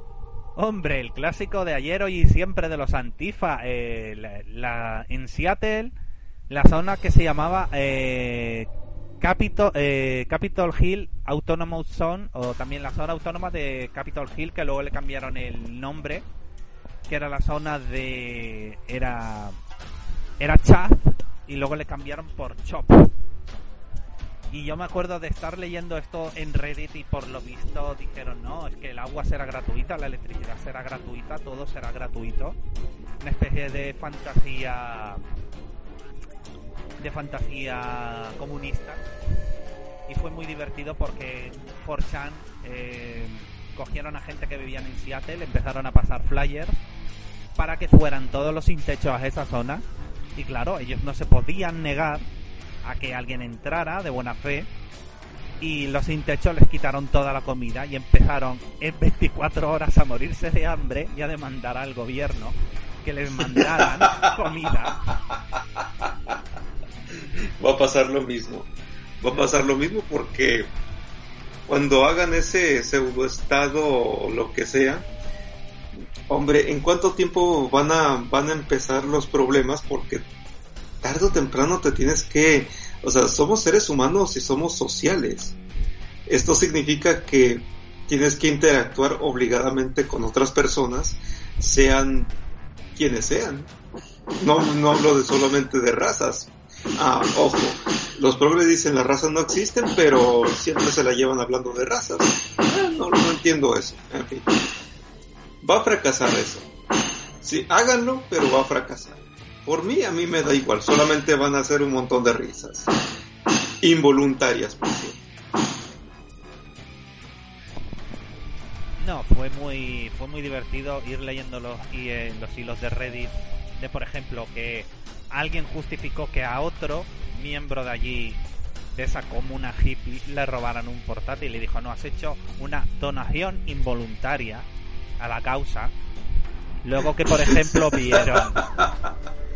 Hombre, el clásico de ayer, hoy y siempre de los Antifa. Eh, la, en Seattle, la zona que se llamaba eh, Capitol, eh, Capitol Hill Autonomous Zone, o también la zona autónoma de Capitol Hill, que luego le cambiaron el nombre, que era la zona de. Era. Era Chath, y luego le cambiaron por Chop. Y yo me acuerdo de estar leyendo esto en Reddit y por lo visto dijeron, no, es que el agua será gratuita, la electricidad será gratuita, todo será gratuito. Una especie de fantasía de fantasía comunista. Y fue muy divertido porque 4chan eh, cogieron a gente que vivían en Seattle, empezaron a pasar flyers para que fueran todos los sin techo a esa zona. Y claro, ellos no se podían negar a que alguien entrara de buena fe y los sin techo les quitaron toda la comida y empezaron en 24 horas a morirse de hambre y a demandar al gobierno que les mandaran comida. Va a pasar lo mismo. Va a pasar lo mismo porque cuando hagan ese pseudo estado o lo que sea, hombre, ¿en cuánto tiempo van a van a empezar los problemas? Porque tarde o temprano te tienes que, o sea, somos seres humanos y somos sociales. Esto significa que tienes que interactuar obligadamente con otras personas, sean quienes sean. No, no hablo de solamente de razas. Ah, ojo, los progres dicen las razas no existen, pero siempre se la llevan hablando de razas. Ah, no, no entiendo eso. En fin. Va a fracasar eso. Sí, háganlo, pero va a fracasar. Por mí, a mí me da igual, solamente van a hacer un montón de risas. Involuntarias, por cierto. No, fue muy, fue muy divertido ir leyendo los, y, eh, los hilos de Reddit de, por ejemplo, que alguien justificó que a otro miembro de allí, de esa comuna hippie, le robaran un portátil y dijo, no, has hecho una donación involuntaria a la causa. Luego que, por ejemplo, vieron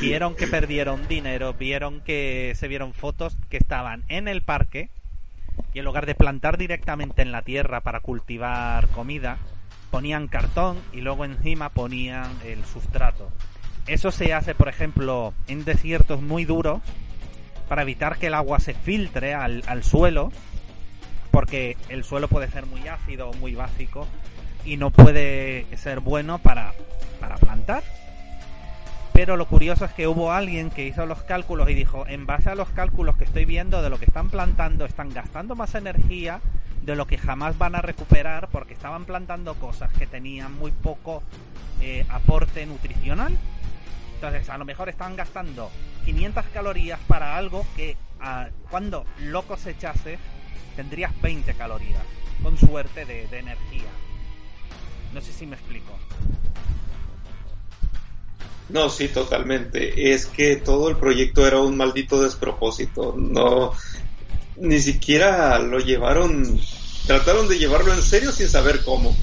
vieron que perdieron dinero, vieron que se vieron fotos que estaban en el parque y en lugar de plantar directamente en la tierra para cultivar comida, ponían cartón y luego encima ponían el sustrato. Eso se hace, por ejemplo, en desiertos muy duros para evitar que el agua se filtre al, al suelo, porque el suelo puede ser muy ácido o muy básico y no puede ser bueno para, para plantar. Pero lo curioso es que hubo alguien que hizo los cálculos y dijo, en base a los cálculos que estoy viendo de lo que están plantando, están gastando más energía de lo que jamás van a recuperar porque estaban plantando cosas que tenían muy poco eh, aporte nutricional. Entonces, a lo mejor estaban gastando 500 calorías para algo que ah, cuando lo cosechase tendrías 20 calorías, con suerte de energía. No sé si me explico. No, sí, totalmente. Es que todo el proyecto era un maldito despropósito. No, ni siquiera lo llevaron, trataron de llevarlo en serio sin saber cómo.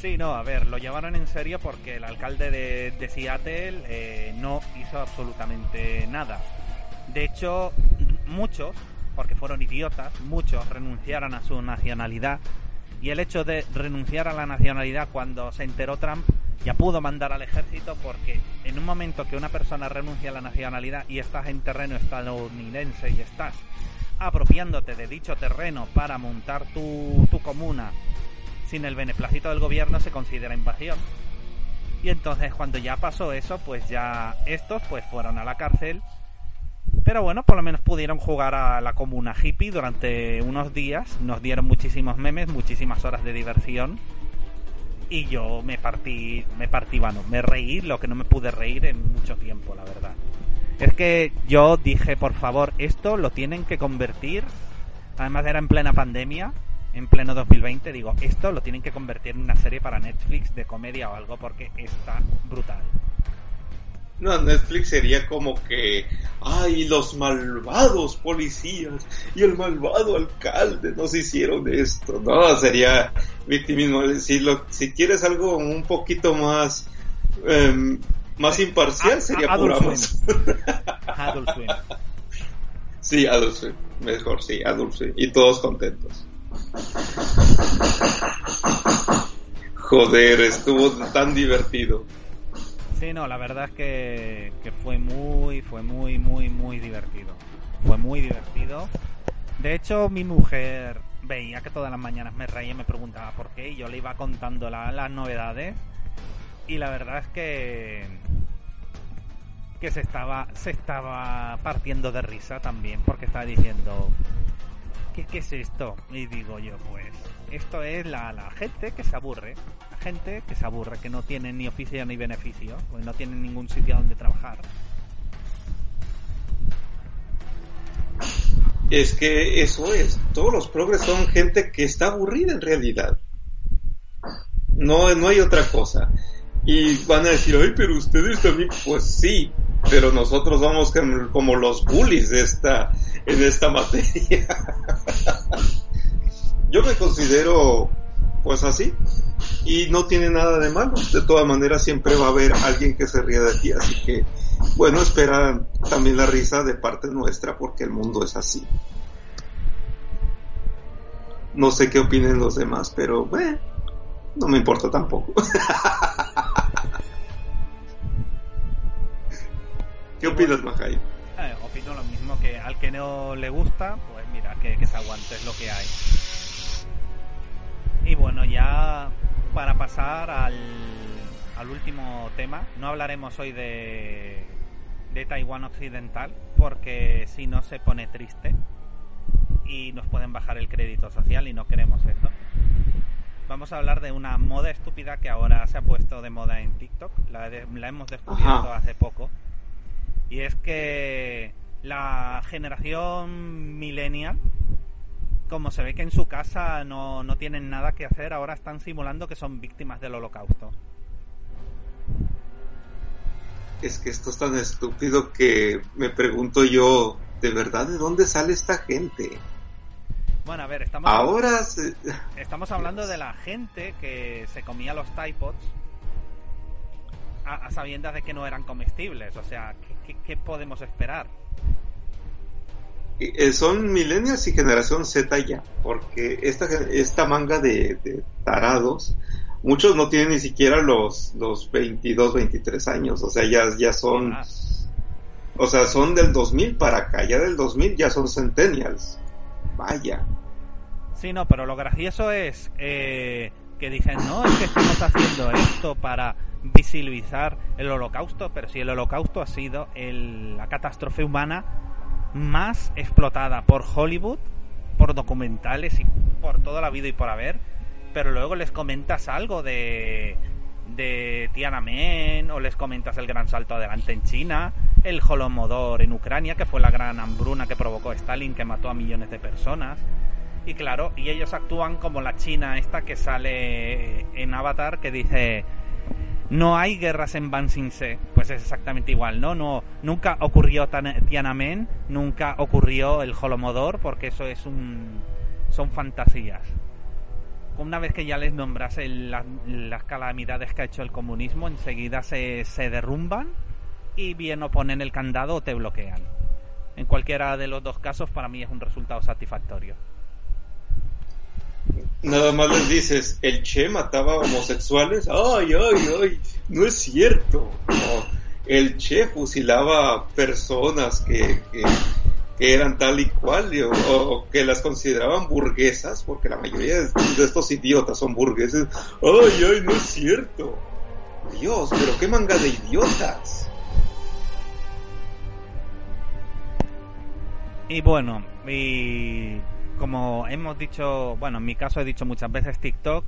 Sí, no, a ver, lo llevaron en serio porque el alcalde de, Seattle eh, no hizo absolutamente nada. De hecho, muchos, porque fueron idiotas, muchos renunciaron a su nacionalidad. Y el hecho de renunciar a la nacionalidad cuando se enteró Trump ya pudo mandar al ejército porque en un momento que una persona renuncia a la nacionalidad y estás en terreno estadounidense y estás apropiándote de dicho terreno para montar tu, tu comuna sin el beneplácito del gobierno se considera invasión. Y entonces cuando ya pasó eso, pues ya estos pues fueron a la cárcel. Pero bueno, por lo menos pudieron jugar a la comuna hippie durante unos días. Nos dieron muchísimos memes, muchísimas horas de diversión y yo me partí, me partí, bueno, me reí lo que no me pude reír en mucho tiempo, la verdad. Es que yo dije, por favor, esto lo tienen que convertir, además era en plena pandemia, en pleno 2020, digo, esto lo tienen que convertir en una serie para Netflix de comedia o algo porque está brutal. No, Netflix sería como que, ay, los malvados policías y el malvado alcalde nos hicieron esto. No, sería victimismo. Si, lo, si quieres algo un poquito más, eh, más imparcial, sería pura Swim. Sí, Swim. Mejor, sí, Swim. Y todos contentos. Joder, estuvo tan divertido. Sí, no, la verdad es que, fue muy, fue muy, muy, muy divertido. Fue muy divertido. De hecho, mi mujer veía que todas las mañanas me reía y me preguntaba por qué, y yo le iba contando las novedades. Y la verdad es que que se estaba se estaba partiendo de risa también porque estaba diciendo ¿qué, qué es esto? Y digo yo, pues esto es la, la gente que se aburre, la gente que se aburre, que no tiene ni oficio ni beneficio, pues no tiene ningún sitio donde trabajar. Es que eso es, todos los progres son gente que está aburrida en realidad. No, no hay otra cosa. Y van a decir, ay, pero ustedes también, pues sí, pero nosotros somos como los bullies de esta, en esta materia. Yo me considero pues así y no tiene nada de malo. De todas maneras siempre va a haber alguien que se ría de ti, así que bueno, espera también la risa de parte nuestra porque el mundo es así. No sé qué opinen los demás, pero bueno, no me importa tampoco. ¿Qué opinas, Majay? Eh, opino lo mismo que al que no le gusta, pues mira, que se aguante, es lo que hay. Y bueno, ya para pasar al, al último tema, no hablaremos hoy de, de Taiwán Occidental, porque si no se pone triste y nos pueden bajar el crédito social y no queremos eso. Vamos a hablar de una moda estúpida que ahora se ha puesto de moda en TikTok, la, de, la hemos descubierto Ajá. hace poco y es que la generación millennial, como se ve que en su casa no, no tienen nada que hacer, ahora están simulando que son víctimas del holocausto. Es que esto es tan estúpido que me pregunto yo, ¿de verdad de dónde sale esta gente? Bueno, a ver, estamos, Ahora se- estamos hablando de la gente que se comía los Tide Pods a, a sabiendas de que no eran comestibles. O sea, ¿qué, qué- qué podemos esperar? Eh, son millennials y generación Z ya, porque esta, esta manga de, de tarados, muchos no tienen ni siquiera los, los 22, 23 años, o sea, ya, ya son, Más. o sea, son del 2000 para acá, ya del 2000 ya son centennials. Vaya. Sí, no, pero lo gracioso es eh, que dicen, no, es que estamos haciendo esto para visibilizar el holocausto, pero si el holocausto ha sido el- la catástrofe humana más explotada por Hollywood, por documentales y por toda la vida y por haber, pero luego les comentas algo de de Tiananmen o les comentas el gran salto adelante en China, el Holodomor en Ucrania, que fue la gran hambruna que provocó Stalin, que mató a millones de personas. Y claro, y ellos actúan como la China esta que sale en Avatar que dice no hay guerras en Ban Sing Se, pues es exactamente igual, ¿no? No nunca ocurrió Tiananmen, nunca ocurrió el Holodomor porque eso es un son fantasías. Una vez que ya les nombras el- la- las calamidades que ha hecho el comunismo, enseguida se, se derrumban y bien o ponen el candado o te bloquean. En cualquiera de los dos casos, para mí es un resultado satisfactorio. Nada más les dices, el Che mataba homosexuales. Ay, ay, ay, no es cierto. El Che fusilaba personas que, que, eran tal y cual o que las consideraban burguesas, porque la mayoría de, de estos idiotas son burgueses. Ay, ay, no es cierto. Dios, pero qué manga de idiotas. Y bueno, y como hemos dicho, bueno, en mi caso he dicho muchas veces TikTok,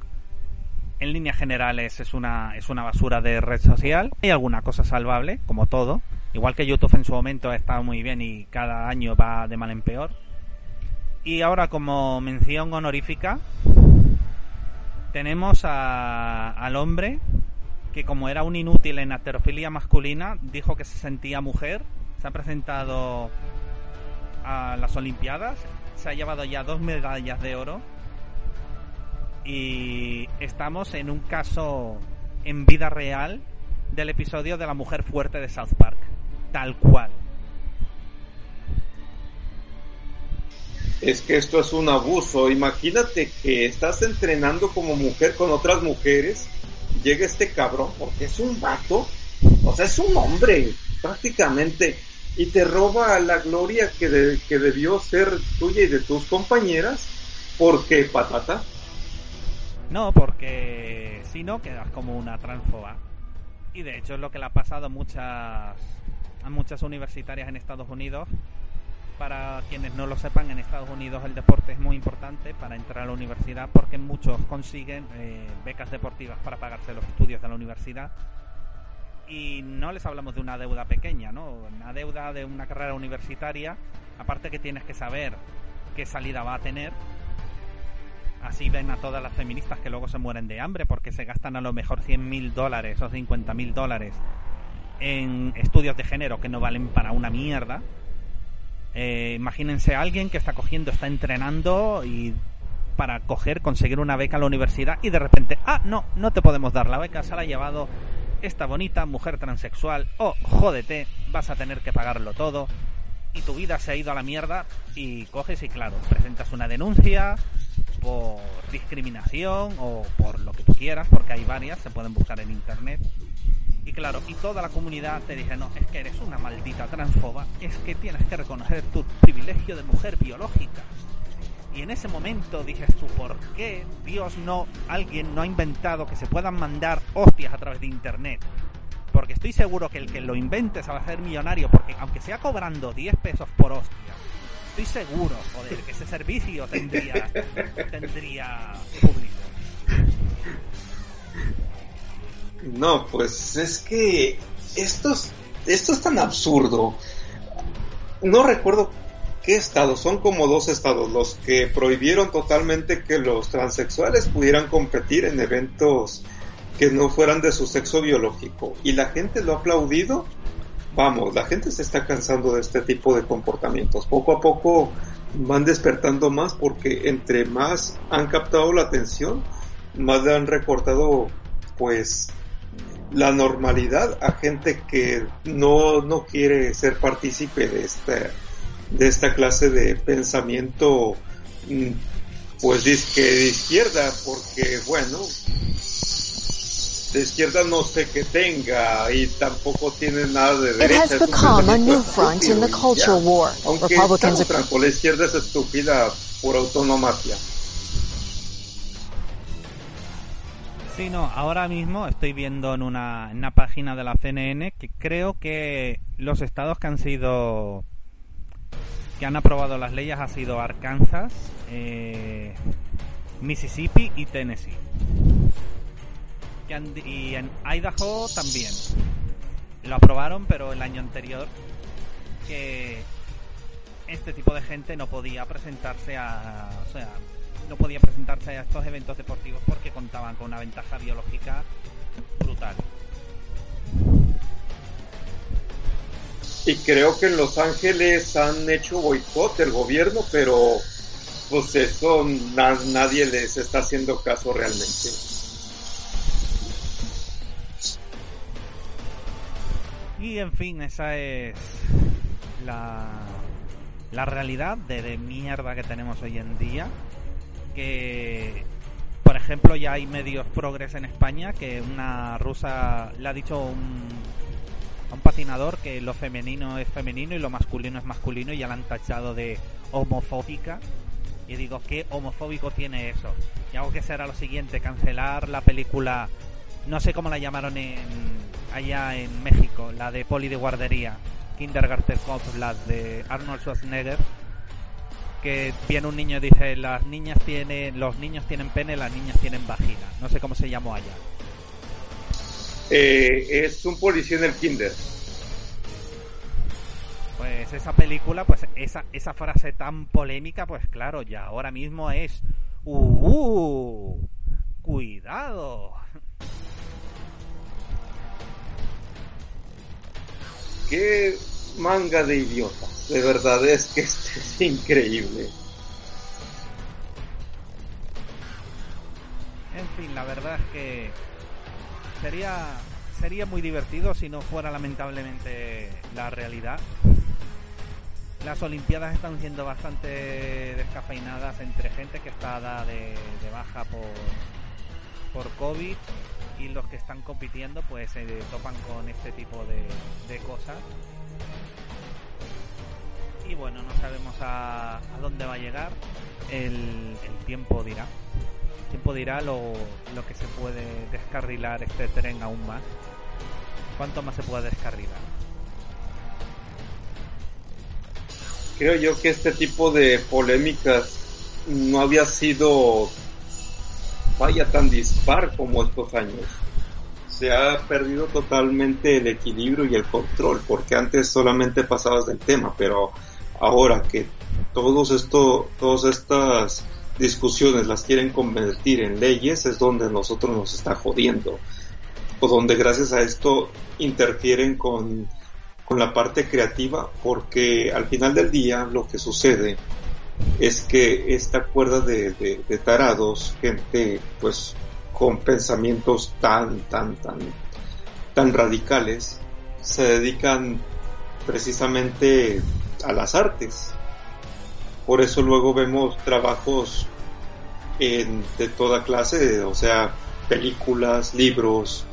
en líneas generales es una, es una basura de red social. Hay alguna cosa salvable, como todo. Igual que YouTube en su momento ha estado muy bien y cada año va de mal en peor. Y ahora como mención honorífica tenemos al hombre que como era un inútil en heterofilia masculina, dijo que se sentía mujer. Se ha presentado a las Olimpiadas. Se ha llevado ya dos medallas de oro. Y estamos en un caso en vida real del episodio de la mujer fuerte de South Park. Tal cual. Es que esto es un abuso. Imagínate que estás entrenando como mujer con otras mujeres. Llega este cabrón, porque es un vato, O sea, es un hombre, prácticamente, y te roba la gloria que, que debió ser tuya y de tus compañeras. ¿Por qué, patata? No, porque si no quedas como una transfoba. Y de hecho es lo que le ha pasado a muchas, a muchas universitarias en Estados Unidos. Para quienes no lo sepan, en Estados Unidos el deporte es muy importante para entrar a la universidad porque muchos consiguen eh, becas deportivas para pagarse los estudios de la universidad. Y no les hablamos de una deuda pequeña, ¿no? Una deuda de una carrera universitaria, aparte que tienes que saber qué salida va a tener Así ven a todas las feministas que luego se mueren de hambre porque se gastan a lo mejor 100 mil dólares o 50 mil dólares en estudios de género que no valen para una mierda. Eh, imagínense a alguien que está cogiendo, está entrenando y para coger, conseguir una beca a la universidad y de repente, ah, no, no te podemos dar la beca, se la ha llevado esta bonita mujer transexual, oh, jódete, vas a tener que pagarlo todo y tu vida se ha ido a la mierda y coges y claro, presentas una denuncia, por discriminación o por lo que tú quieras, porque hay varias, se pueden buscar en internet. Y claro, y toda la comunidad te dice, no, es que eres una maldita transfoba, es que tienes que reconocer tu privilegio de mujer biológica. Y en ese momento dices tú, ¿por qué Dios no, alguien no ha inventado que se puedan mandar hostias a través de internet? Porque estoy seguro que el que lo invente se va a hacer millonario, porque aunque sea cobrando 10 pesos por hostia, estoy seguro, joder, que ese servicio tendría, tendría público. No, pues es que esto es, esto es tan absurdo. No recuerdo qué estados, son como dos estados, los que prohibieron totalmente que los transexuales pudieran competir en eventos que no fueran de su sexo biológico. Y la gente lo ha aplaudido vamos, la gente se está cansando de este tipo de comportamientos. Poco a poco van despertando más porque entre más han captado la atención, más le han recortado pues la normalidad a gente que no, no quiere ser partícipe de esta, de esta clase de pensamiento mm, pues de izquierda porque bueno de izquierda no sé qué tenga y tampoco tiene nada de derecha. It has become a new front in the culture war. Aunque Republicans are... la izquierda es estúpida por autonomacia. Sí, no, ahora mismo estoy viendo en una, en una página de la CNN que creo que los estados que han sido que han aprobado las leyes ha sido Arkansas, eh, Mississippi y Tennessee y en Idaho también. Lo aprobaron, pero el año anterior que este tipo de gente no podía presentarse a, o sea, no podía presentarse a estos eventos deportivos porque contaban con una ventaja biológica brutal. Y creo que en Los Ángeles han hecho boicot el gobierno, pero pues eso nadie les está haciendo caso realmente. Y en fin, esa es la, la realidad de, mierda que tenemos hoy en día. Que, por ejemplo, ya hay medios progres en España que una rusa le ha dicho un, a un patinador que lo femenino es femenino y lo masculino es masculino y ya la han tachado de homofóbica. Y digo, ¿qué homofóbico tiene eso? Y algo que será lo siguiente, cancelar la película, no sé cómo la llamaron en allá en México, la de Poli de Guardería, Kindergarten Cop, la de Arnold Schwarzenegger, que viene un niño y dice, las niñas tienen, los niños tienen pene, las niñas tienen vagina. No sé cómo se llamó allá. Eh, es un policía en el kinder. Pues esa película, pues esa, esa frase tan polémica, pues claro, ya ahora mismo es... ¡Uh! uh ¡Cuidado! qué manga de idiotas. De verdad es que este es increíble. En fin, la verdad es que sería sería muy divertido si no fuera lamentablemente la realidad. Las Olimpiadas están siendo bastante descafeinadas entre gente que está de, de baja por, por COVID y los que están compitiendo pues se topan con este tipo de, de cosas. Y bueno no sabemos a, a dónde va a llegar. El, tiempo dirá tiempo dirá lo, lo que se puede descarrilar este tren aún más cuánto más se puede descarrilar creo yo que este tipo de polémicas no había sido vaya tan dispar como estos años. Se ha perdido totalmente el equilibrio y el control, porque antes solamente pasabas del tema, pero ahora que todos esto, todas estas discusiones las quieren convertir en leyes, es donde nosotros nos está jodiendo. O donde gracias a esto interfieren con, con la parte creativa, porque al final del día lo que sucede es que esta cuerda de, de, tarados, gente pues con pensamientos tan, tan, tan, tan radicales, se dedican precisamente a las artes. Por eso luego vemos trabajos en, de toda clase, o sea, películas, libros,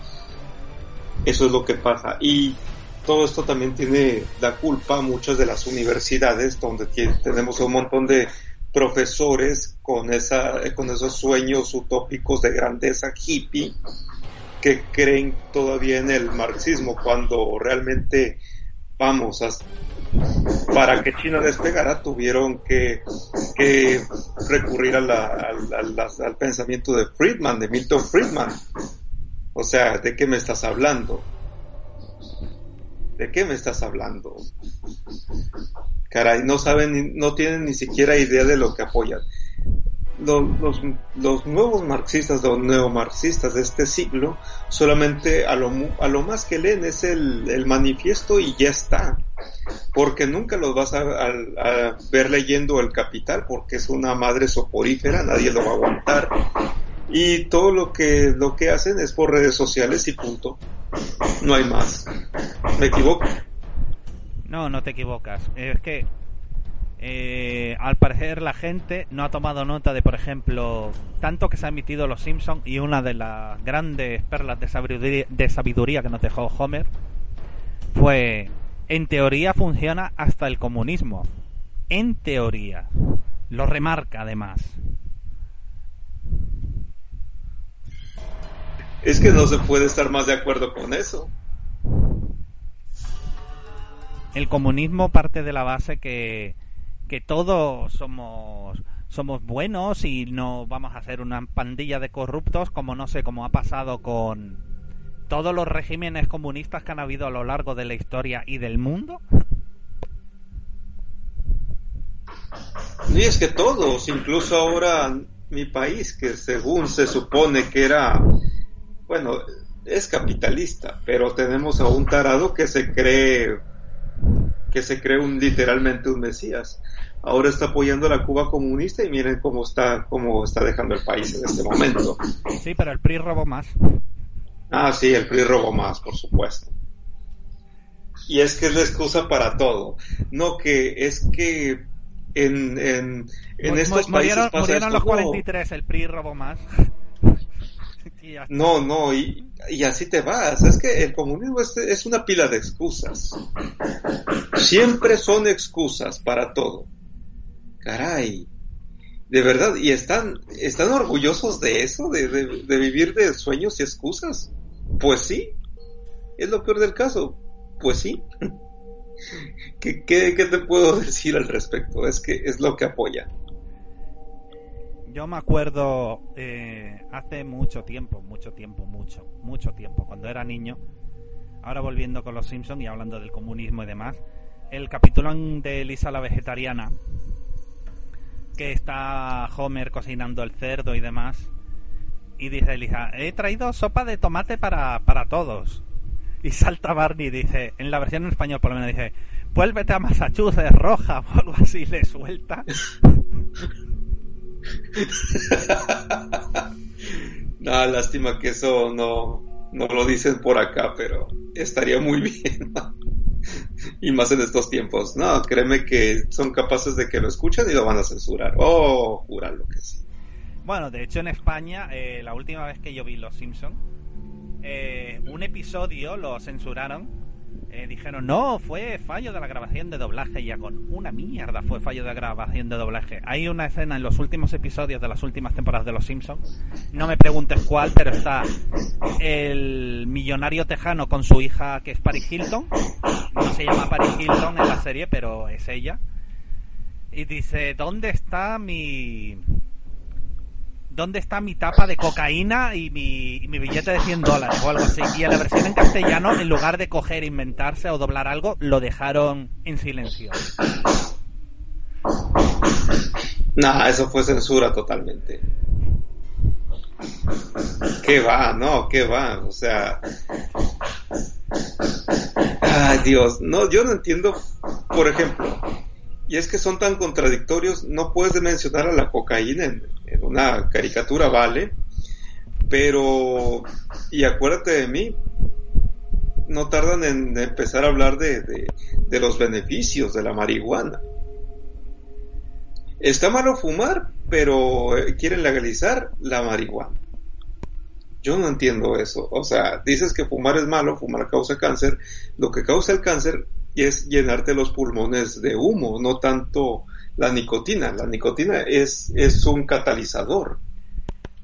eso es lo que pasa. Y todo esto también tiene la culpa muchas de las universidades donde tenemos un montón de profesores con esa con esos sueños utópicos de grandeza hippie que creen todavía en el marxismo cuando realmente vamos para que China despegara tuvieron que, recurrir al pensamiento de Friedman, de Milton Friedman. O sea, ¿de qué me estás hablando? ¿De qué me estás hablando? Caray, no saben, no tienen ni siquiera idea de lo que apoyan. Los, los, nuevos marxistas, los neomarxistas de este siglo, solamente a lo, a lo más que leen es el, manifiesto y ya está. Porque nunca los vas a, a, ver leyendo el capital porque es una madre soporífera, nadie lo va a aguantar. Y todo lo que, lo que hacen es por redes sociales y punto. No hay más. ¿Me equivoco? No, no te equivocas. Es que eh, al parecer la gente no ha tomado nota de, por ejemplo, tanto que se ha emitido Los Simpson y una de las grandes perlas de sabiduría, de sabiduría que nos dejó Homer fue, en teoría funciona hasta el comunismo. En teoría. Lo remarca además. Es que no se puede estar más de acuerdo con eso. El comunismo parte de la base que, que todos somos somos buenos y no vamos a hacer una pandilla de corruptos como no sé cómo ha pasado con todos los regímenes comunistas que han habido a lo largo de la historia y del mundo. Y es que todos, incluso ahora mi país, que según se supone que era bueno, es capitalista, pero tenemos a un tarado que se cree que se cree un literalmente un mesías. Ahora está apoyando a la Cuba comunista y miren cómo está cómo está dejando el país en este momento. Sí, pero el PRI robó más. Ah, sí, el PRI robó más, por supuesto. Y es que es la excusa para todo. No que es que en, en, en estos países murieron los 43, el PRI robó más. No, no, y, así te vas. Es que el comunismo es, una pila de excusas. Siempre son excusas para todo. Caray. De verdad, y están, están orgullosos de eso, de, vivir de sueños y excusas. Pues sí, es lo peor del caso. Pues sí. ¿Qué, qué, te puedo decir al respecto? Es que es lo que apoya. Yo me acuerdo eh, hace mucho tiempo, mucho tiempo, mucho, mucho tiempo, cuando era niño, ahora volviendo con los Simpsons y hablando del comunismo y demás, el capítulo de Lisa la vegetariana, que está Homer cocinando el cerdo y demás, y dice Lisa, he traído sopa de tomate para, para todos. Y salta Barney y dice, en la versión en español por lo menos dice, vuélvete a Massachusetts roja o algo así, le suelta. no, lástima que eso no, no lo dicen por acá, pero estaría muy bien. y más en estos tiempos. No, créeme que son capaces de que lo escuchen y lo van a censurar. Oh, lo que sí. Bueno, de hecho en España, eh, la última vez que yo vi Los Simpsons, eh, un episodio lo censuraron. Eh, dijeron, no, fue fallo de la grabación de doblaje. Ya con una mierda fue fallo de grabación de doblaje. Hay una escena en los últimos episodios de las últimas temporadas de Los Simpsons. No me preguntes cuál, pero está el millonario tejano con su hija que es Paris Hilton. No se llama Paris Hilton en la serie, pero es ella. Y dice, ¿dónde está mi ¿dónde está mi tapa de cocaína y mi, billete de 100 dólares o algo así? Y en la versión en castellano, en lugar de coger, inventarse o doblar algo, lo dejaron en silencio. Nah, eso fue censura totalmente. ¿Qué va? No, ¿qué va? O sea... Ay, Dios. No, yo no entiendo, por ejemplo, y es que son tan contradictorios, no puedes mencionar a la cocaína en, una caricatura, vale, pero, y acuérdate de mí, no tardan en empezar a hablar de, de, los beneficios de la marihuana. Está malo fumar, pero eh, quieren legalizar la marihuana. Yo no entiendo eso. O sea, dices que fumar es malo, fumar causa cáncer. Lo que causa el cáncer es llenarte los pulmones de humo, no tanto la nicotina. La nicotina es, es un catalizador.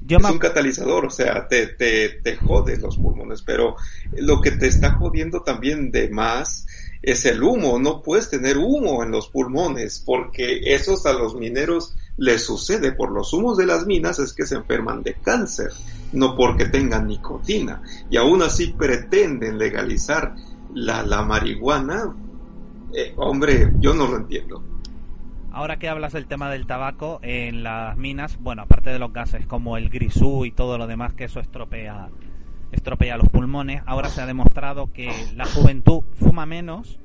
es un catalizador, o sea, te, te, te jode los pulmones, pero lo que te está jodiendo también de más es el humo. No puedes tener humo en los pulmones porque esos a los mineros les sucede por los humos de las minas es que se enferman de cáncer, no porque tengan nicotina. Y aún así pretenden legalizar la, la marihuana. Eh, hombre, yo no lo entiendo. Ahora que hablas del tema del tabaco en las minas, bueno, aparte de los gases como el grisú y todo lo demás que eso estropea estropea los pulmones, ahora se ha demostrado que la juventud fuma menos,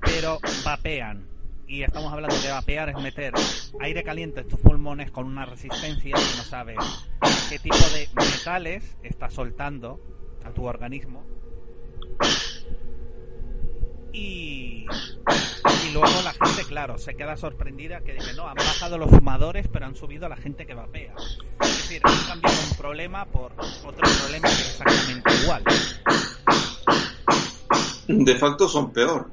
pero vapean. Y estamos hablando de vapear es meter aire caliente en tus pulmones con una resistencia que no sabes qué tipo de metales está soltando a tu organismo y, y luego la gente, claro, se queda sorprendida que dice, no, han bajado los fumadores, pero han subido la gente que vapea. Es decir, han cambiado un problema por otro problema que es exactamente igual. De facto son peor.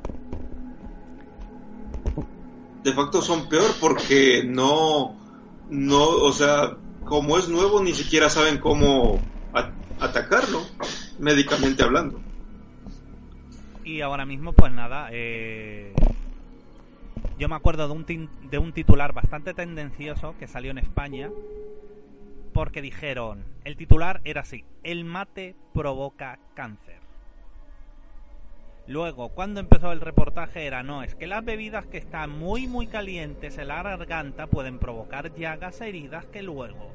De facto son peor porque no, no, o sea, como es nuevo, ni siquiera saben cómo atacarlo, médicamente hablando. Y ahora mismo, pues nada, eh, yo me acuerdo de un, titular bastante tendencioso que salió en España, porque dijeron, el titular era así, el mate provoca cáncer. Luego, cuando empezó el reportaje era, no, es que las bebidas que están muy muy calientes en la garganta pueden provocar llagas heridas que luego,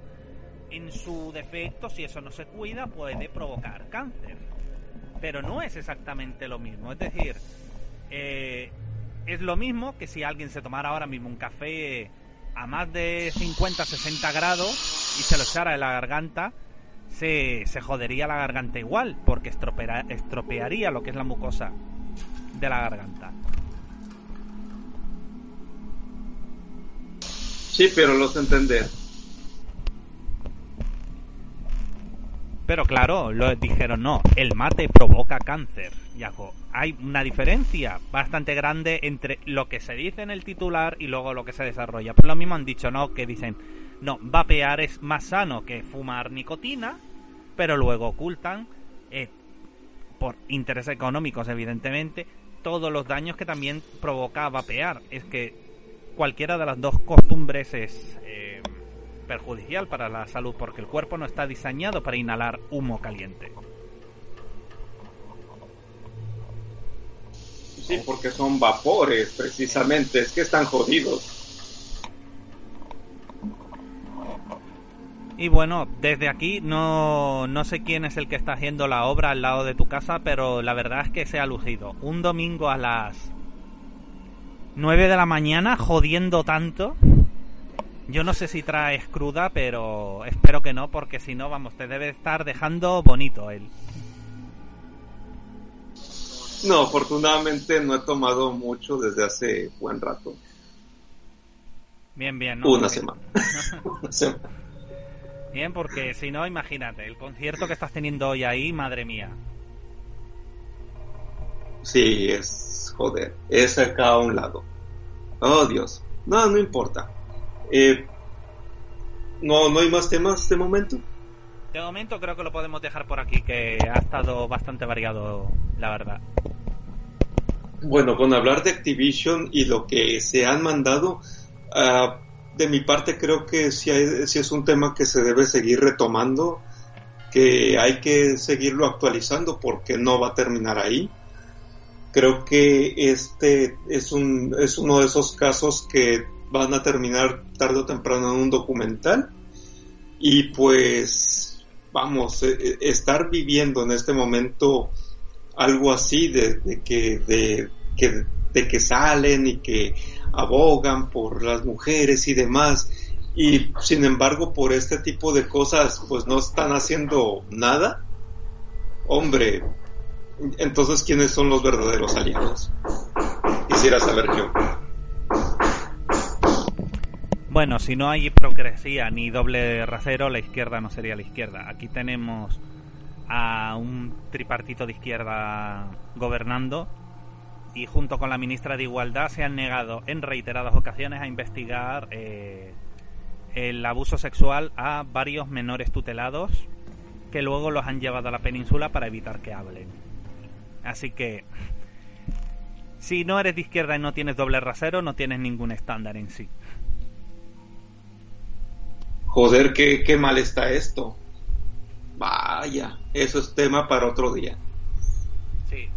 en su defecto, si eso no se cuida, puede provocar cáncer pero no es exactamente lo mismo. Es decir, eh, es lo mismo que si alguien se tomara ahora mismo un café a más de 50, 60 grados y se lo echara en la garganta, se, se jodería la garganta igual, porque estropearía lo que es la mucosa de la garganta. Sí, pero los entender. Pero claro, lo dijeron, no, el mate provoca cáncer. Yago, hay una diferencia bastante grande entre lo que se dice en el titular y luego lo que se desarrolla. Por lo mismo han dicho, no, que dicen, no, vapear es más sano que fumar nicotina, pero luego ocultan, eh, por intereses económicos evidentemente, todos los daños que también provoca vapear. Es que cualquiera de las dos costumbres es... Eh, perjudicial para la salud porque el cuerpo no está diseñado para inhalar humo caliente. Sí, porque son vapores, precisamente, es que están jodidos. Y bueno, desde aquí no, no sé quién es el que está haciendo la obra al lado de tu casa, pero la verdad es que se ha lucido. Un domingo a las 9 de la mañana jodiendo tanto yo no sé si traes cruda, pero espero que no, porque si no, vamos, te debe estar dejando bonito él. No, afortunadamente no he tomado mucho desde hace buen rato. Bien, bien. Una, semana. Una semana. Bien, porque si no, imagínate, el concierto que estás teniendo hoy ahí, madre mía. Sí, es joder, es acá a un lado. Oh Dios, no, no importa. Eh, no, no hay más temas de momento. De momento creo que lo podemos dejar por aquí, que ha estado bastante variado, la verdad. Bueno, con hablar de Activision y lo que se han mandado, ah, de mi parte creo que sí, es un tema que se debe seguir retomando, que hay que seguirlo actualizando porque no va a terminar ahí. Creo que este es, un, es uno de esos casos que van a terminar tarde o temprano en un documental. Y pues, vamos, e, e, estar viviendo en este momento algo así de, que, de, que, de que salen y que abogan por las mujeres y demás. Y sin embargo por este tipo de cosas pues no están haciendo nada. Hombre entonces quiénes son los verdaderos aliados quisiera saber yo bueno si no hay progresía ni doble rasero la izquierda no sería la izquierda aquí tenemos a un tripartito de izquierda gobernando y junto con la ministra de Igualdad se han negado en reiteradas ocasiones a investigar eh, el abuso sexual a varios menores tutelados que luego los han llevado a la península para evitar que hablen. Así que si no eres de izquierda y no tienes doble rasero, no tienes ningún estándar en sí. Joder, qué, qué mal está esto. Vaya, eso es tema para otro día. Sí,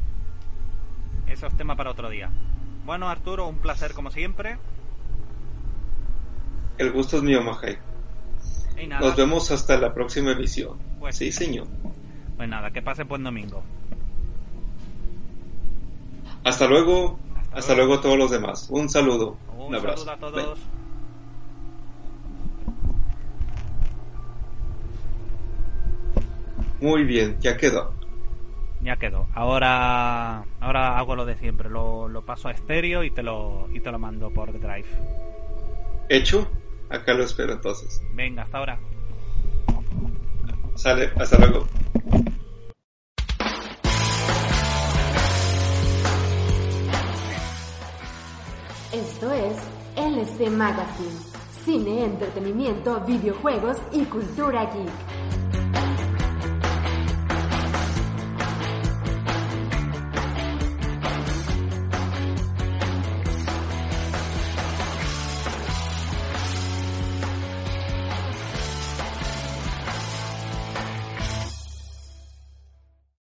eso es tema para otro día. Bueno, Arturo, un placer como siempre. El gusto es mío, Majay. Nos vemos hasta la próxima emisión. Pues, sí, señor. Pues nada, que pase buen domingo. Hasta luego. Hasta, luego. a todos los demás. Un saludo. Un, abrazo. Saludo a todos. Muy bien, ya quedó ya quedó. Ahora, ahora hago lo de siempre, lo, lo paso a estéreo y te lo, y te lo mando por Drive. ¿Hecho? Acá lo espero entonces. Venga, hasta ahora. Sale, hasta luego. Esto es LC Magazine. Cine, entretenimiento, videojuegos y cultura geek.